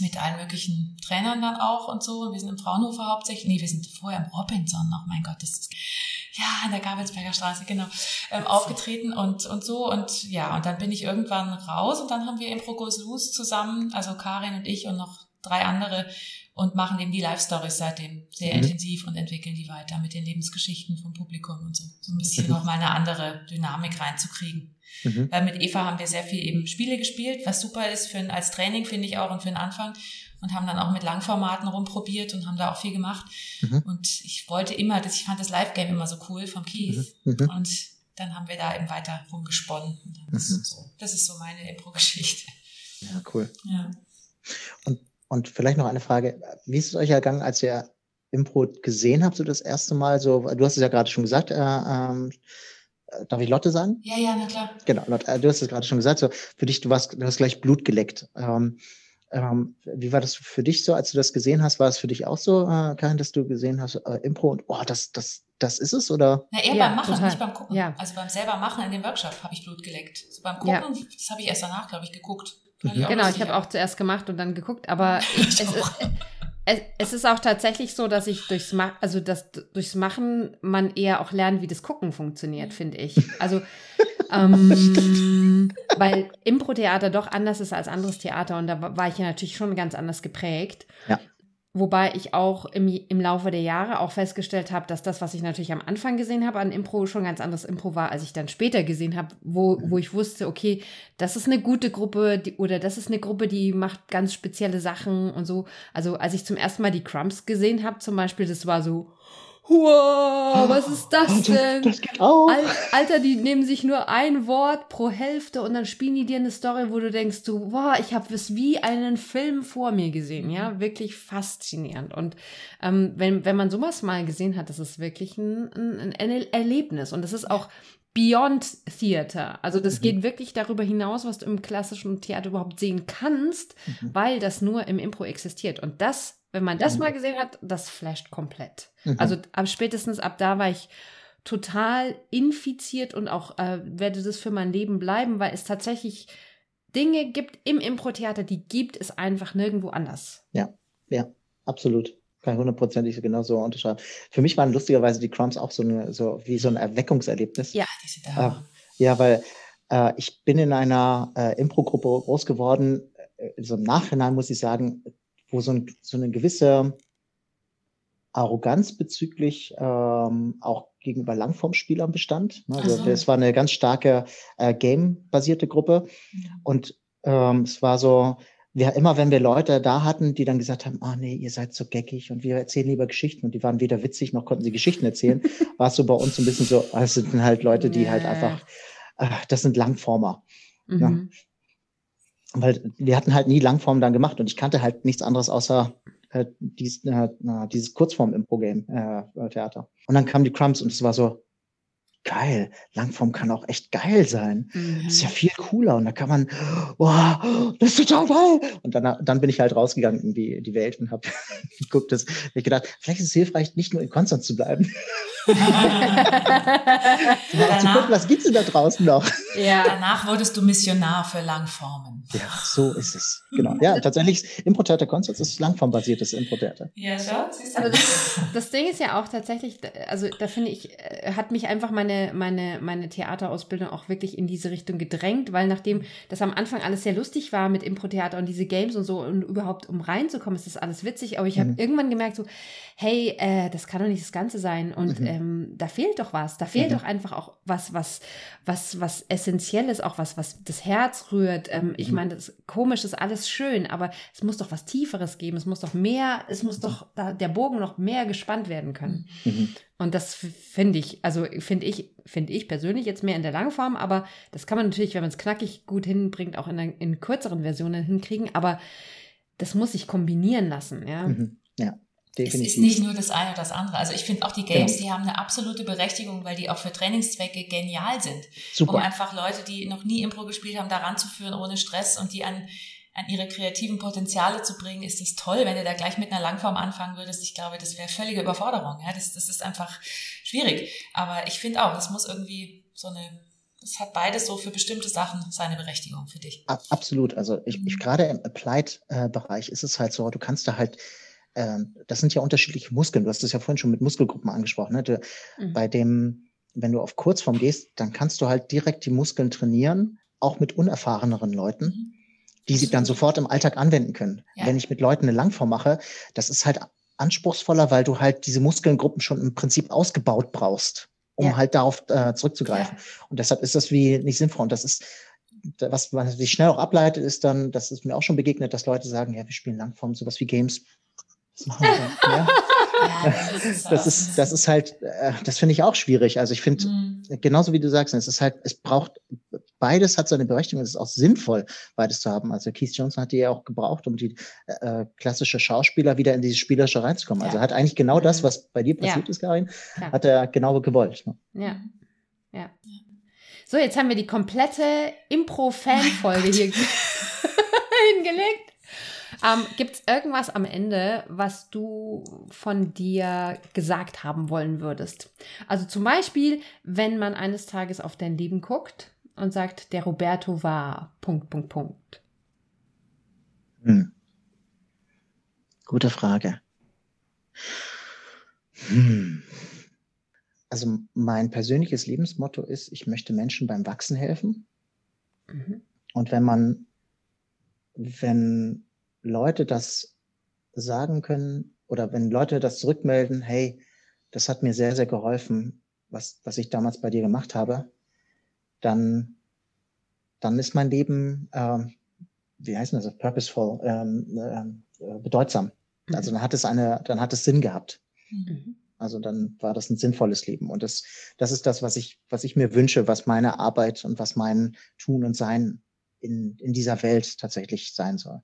mit allen möglichen Trainern dann auch und so. Wir sind im Fraunhofer hauptsächlich. Nee, wir sind vorher im Robinson noch. Mein Gott, das ist ja in der Gabelsberger Straße genau ähm, aufgetreten und und so und ja und dann bin ich irgendwann raus und dann haben wir Impro Goes Loose zusammen, also Karin und ich und noch drei andere und machen eben die Live Stories seitdem sehr mhm. intensiv und entwickeln die weiter mit den Lebensgeschichten vom Publikum und so so ein bisschen mhm. noch mal eine andere Dynamik reinzukriegen. Mhm. Weil mit Eva haben wir sehr viel eben Spiele gespielt, was super ist für ein, als Training, finde ich auch, und für den Anfang. Und haben dann auch mit Langformaten rumprobiert und haben da auch viel gemacht. Mhm. Und ich wollte immer, dass ich fand das Live-Game immer so cool vom Keith. Mhm. mhm. Und dann haben wir da eben weiter rumgesponnen. Das, mhm. ist so, das ist so meine Impro-Geschichte. Ja, cool. Ja. Und, und vielleicht noch eine Frage. Wie ist es euch ergangen, als ihr Impro gesehen habt, so das erste Mal? So, du hast es ja gerade schon gesagt, äh, ähm, darf ich Lotte sagen? Ja, ja, na klar. Genau, Lotte, äh, du hast es gerade schon gesagt, so für dich, du warst, du hast gleich Blut geleckt. Ähm, ähm, wie war das für dich so, als du das gesehen hast? War es für dich auch so, äh, Karin, dass du gesehen hast, äh, Impro und oh, das, das, das ist es, oder? Na, eher ja, beim Machen, total. nicht beim Gucken. Ja. Also beim selber Machen in dem Workshop habe ich Blut geleckt. So beim Gucken, ja. das habe ich erst danach, glaube ich, geguckt. Mhm. Genau, ich habe auch zuerst gemacht und dann geguckt, aber es, ist, es, es, ist auch tatsächlich so, dass ich durchs, Ma also das, durchs Machen man eher auch lernt, wie das Gucken funktioniert, finde ich. Also, ähm, weil Impro-Theater doch anders ist als anderes Theater und da war ich ja natürlich schon ganz anders geprägt. Ja. Wobei ich auch im, im Laufe der Jahre auch festgestellt habe, dass das, was ich natürlich am Anfang gesehen habe an Impro, schon ganz anderes Impro war, als ich dann später gesehen habe, wo, wo ich wusste, okay, das ist eine gute Gruppe die, oder das ist eine Gruppe, die macht ganz spezielle Sachen und so. Also als ich zum ersten Mal die Crumbs gesehen habe, zum Beispiel, das war so, Wow, was ist das denn? Das geht auch. Alter, die nehmen sich nur ein Wort pro Hälfte und dann spielen die dir eine Story, wo du denkst, so, wow, ich habe es wie einen Film vor mir gesehen, ja, wirklich faszinierend. Und ähm, wenn, wenn man sowas mal gesehen hat, das ist wirklich ein, ein, ein Erlebnis und das ist auch Beyond Theater. Also das mhm. geht wirklich darüber hinaus, was du im klassischen Theater überhaupt sehen kannst, mhm. weil das nur im Impro existiert. Und das wenn man das mal gesehen hat, das flasht komplett. Mhm. Also ab spätestens ab da war ich total infiziert und auch äh, werde das für mein Leben bleiben, weil es tatsächlich Dinge gibt im Impro-Theater, die gibt es einfach nirgendwo anders. Ja, ja, absolut. Kann ich hundertprozentig genauso unterschreiben. Für mich waren lustigerweise die Crumbs auch so, eine, so wie so ein Erweckungserlebnis. Ja, die sind da. Äh, ja, weil äh, ich bin in einer äh, Impro-Gruppe groß geworden. Äh, so im Nachhinein muss ich sagen, wo so, ein, so eine gewisse Arroganz bezüglich ähm, auch gegenüber Langformspielern bestand. Ne? Also so. das war eine ganz starke äh, Game-basierte Gruppe. Ja. Und ähm, es war so, wir, immer wenn wir Leute da hatten, die dann gesagt haben, ah nee, ihr seid so geckig und wir erzählen lieber Geschichten und die waren weder witzig noch konnten sie Geschichten erzählen, war es so bei uns so ein bisschen so, ah, es sind halt Leute, die yeah. halt einfach, äh, das sind Langformer. Mhm. Weil wir hatten halt nie Langform dann gemacht und ich kannte halt nichts anderes außer äh, dies, äh, dieses Kurzform-Impro-Game-Theater. Äh, und dann kamen die Crumbs und es war so, geil, Langform kann auch echt geil sein. Mhm. Das ist ja viel cooler und da kann man, wow, das ist total geil. Und dann, dann bin ich halt rausgegangen in die, die Welt und habe geguckt, dass ich gedacht, vielleicht ist es hilfreich, nicht nur in Konstanz zu bleiben. zu gucken, was gibt's denn da draußen noch? Ja. Danach wurdest du Missionar für Langformen. Ja, so ist es. Genau. Ja, tatsächlich, Impro-Theater Konstanz ist langformbasiertes Impro-Theater. Ja, schau, siehst du. Also das, das Ding ist ja auch tatsächlich, also da finde ich, äh, hat mich einfach meine, meine, meine Theaterausbildung auch wirklich in diese Richtung gedrängt, weil nachdem das am Anfang alles sehr lustig war mit Impro-Theater und diese Games und so und überhaupt um reinzukommen, ist das alles witzig, aber ich habe mhm. irgendwann gemerkt so, hey, äh, das kann doch nicht das Ganze sein und mhm. ähm, da fehlt doch was, da fehlt mhm. doch einfach auch was, was, was, was Essentielles, auch was, was das Herz rührt. Ähm, ich mhm. meine, das komisch ist alles schön, aber es muss doch was Tieferes geben, es muss doch mehr, es muss doch da, der Bogen noch mehr gespannt werden können. Und das finde ich, also finde ich, finde ich persönlich jetzt mehr in der Langform, aber das kann man natürlich, wenn man es knackig gut hinbringt, auch in, in kürzeren Versionen hinkriegen, aber das muss sich kombinieren lassen, ja. Mhm. Ja. Definitiv. Es ist nicht nur das eine oder das andere. Also ich finde auch die Games, genau. die haben eine absolute Berechtigung, weil die auch für Trainingszwecke genial sind. Super. Um einfach Leute, die noch nie Impro gespielt haben, da ranzuführen ohne Stress und die an, an ihre kreativen Potenziale zu bringen, ist das toll. Wenn du da gleich mit einer Langform anfangen würdest, ich glaube, das wäre völlige Überforderung. Ja, das, das ist einfach schwierig. Aber ich finde auch, es muss irgendwie so eine es hat beides so für bestimmte Sachen seine Berechtigung für dich. Absolut. Also ich, ich mhm. gerade im Applied-Bereich ist es halt so, du kannst da halt ähm, das sind ja unterschiedliche Muskeln. Du hast es ja vorhin schon mit Muskelgruppen angesprochen. Ne? Du, mhm. Bei dem, wenn du auf Kurzform gehst, dann kannst du halt direkt die Muskeln trainieren, auch mit unerfahreneren Leuten, mhm. Die sie dann sofort im Alltag anwenden können. Ja. Wenn ich mit Leuten eine Langform mache, das ist halt anspruchsvoller, weil du halt diese Muskelgruppen schon im Prinzip ausgebaut brauchst, um ja. halt darauf äh, zurückzugreifen. Ja. Und deshalb ist das wie nicht sinnvoll. Und das ist, was, was sich schnell auch ableitet, ist dann, das ist mir auch schon begegnet, dass Leute sagen, ja, wir spielen Langform, sowas wie Games das machen wir. Ja. Das, ist, das ist halt, äh, das finde ich auch schwierig. Also ich finde, mhm. genauso wie du sagst, es ist halt, es braucht, beides hat seine Berechtigung, es ist auch sinnvoll, beides zu haben. Also Keith Johnson hat die ja auch gebraucht, um die äh, klassische Schauspieler wieder in diese Spielerische reinzukommen. Ja. Also hat eigentlich genau das, was bei dir passiert ja. ist, Karin, hat er genau gewollt. Ne? Ja. Ja. So, jetzt haben wir die komplette Impro-Fan-Folge hier hingelegt. Ähm, Gibt es irgendwas am Ende, was du von dir gesagt haben wollen würdest? Also zum Beispiel, wenn man eines Tages auf dein Leben guckt und sagt, der Roberto war Punkt, Punkt, Punkt. Hm. Gute Frage. Hm. Also mein persönliches Lebensmotto ist, ich möchte Menschen beim Wachsen helfen. Mhm. Und wenn man, wenn Leute das sagen können oder wenn Leute das zurückmelden, hey, das hat mir sehr, sehr geholfen, was, was ich damals bei dir gemacht habe, dann, dann ist mein Leben, ähm, wie heißt das, purposeful, ähm, äh, bedeutsam. Mhm. Also dann hat es eine, dann hat es Sinn gehabt. Mhm. Also dann war das ein sinnvolles Leben. Und das, das ist das, was ich, was ich mir wünsche, was meine Arbeit und was mein Tun und Sein in, in dieser Welt tatsächlich sein soll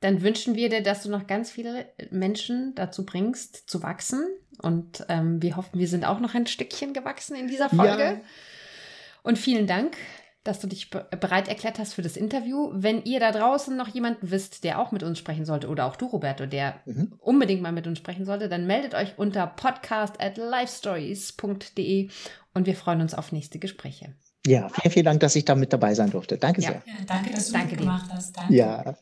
dann wünschen wir dir, dass du noch ganz viele Menschen dazu bringst, zu wachsen. Und ähm, wir hoffen, wir sind auch noch ein Stückchen gewachsen in dieser Folge. Ja. Und vielen Dank, dass du dich bereit erklärt hast für das Interview. Wenn ihr da draußen noch jemanden wisst, der auch mit uns sprechen sollte, oder auch du, Roberto, der mhm. unbedingt mal mit uns sprechen sollte, dann meldet euch unter podcast at lifestories.de und wir freuen uns auf nächste Gespräche. Ja, vielen, vielen Dank, dass ich da mit dabei sein durfte. Danke ja. sehr. Ja, danke, dass du danke gemacht hast. Danke. Ja.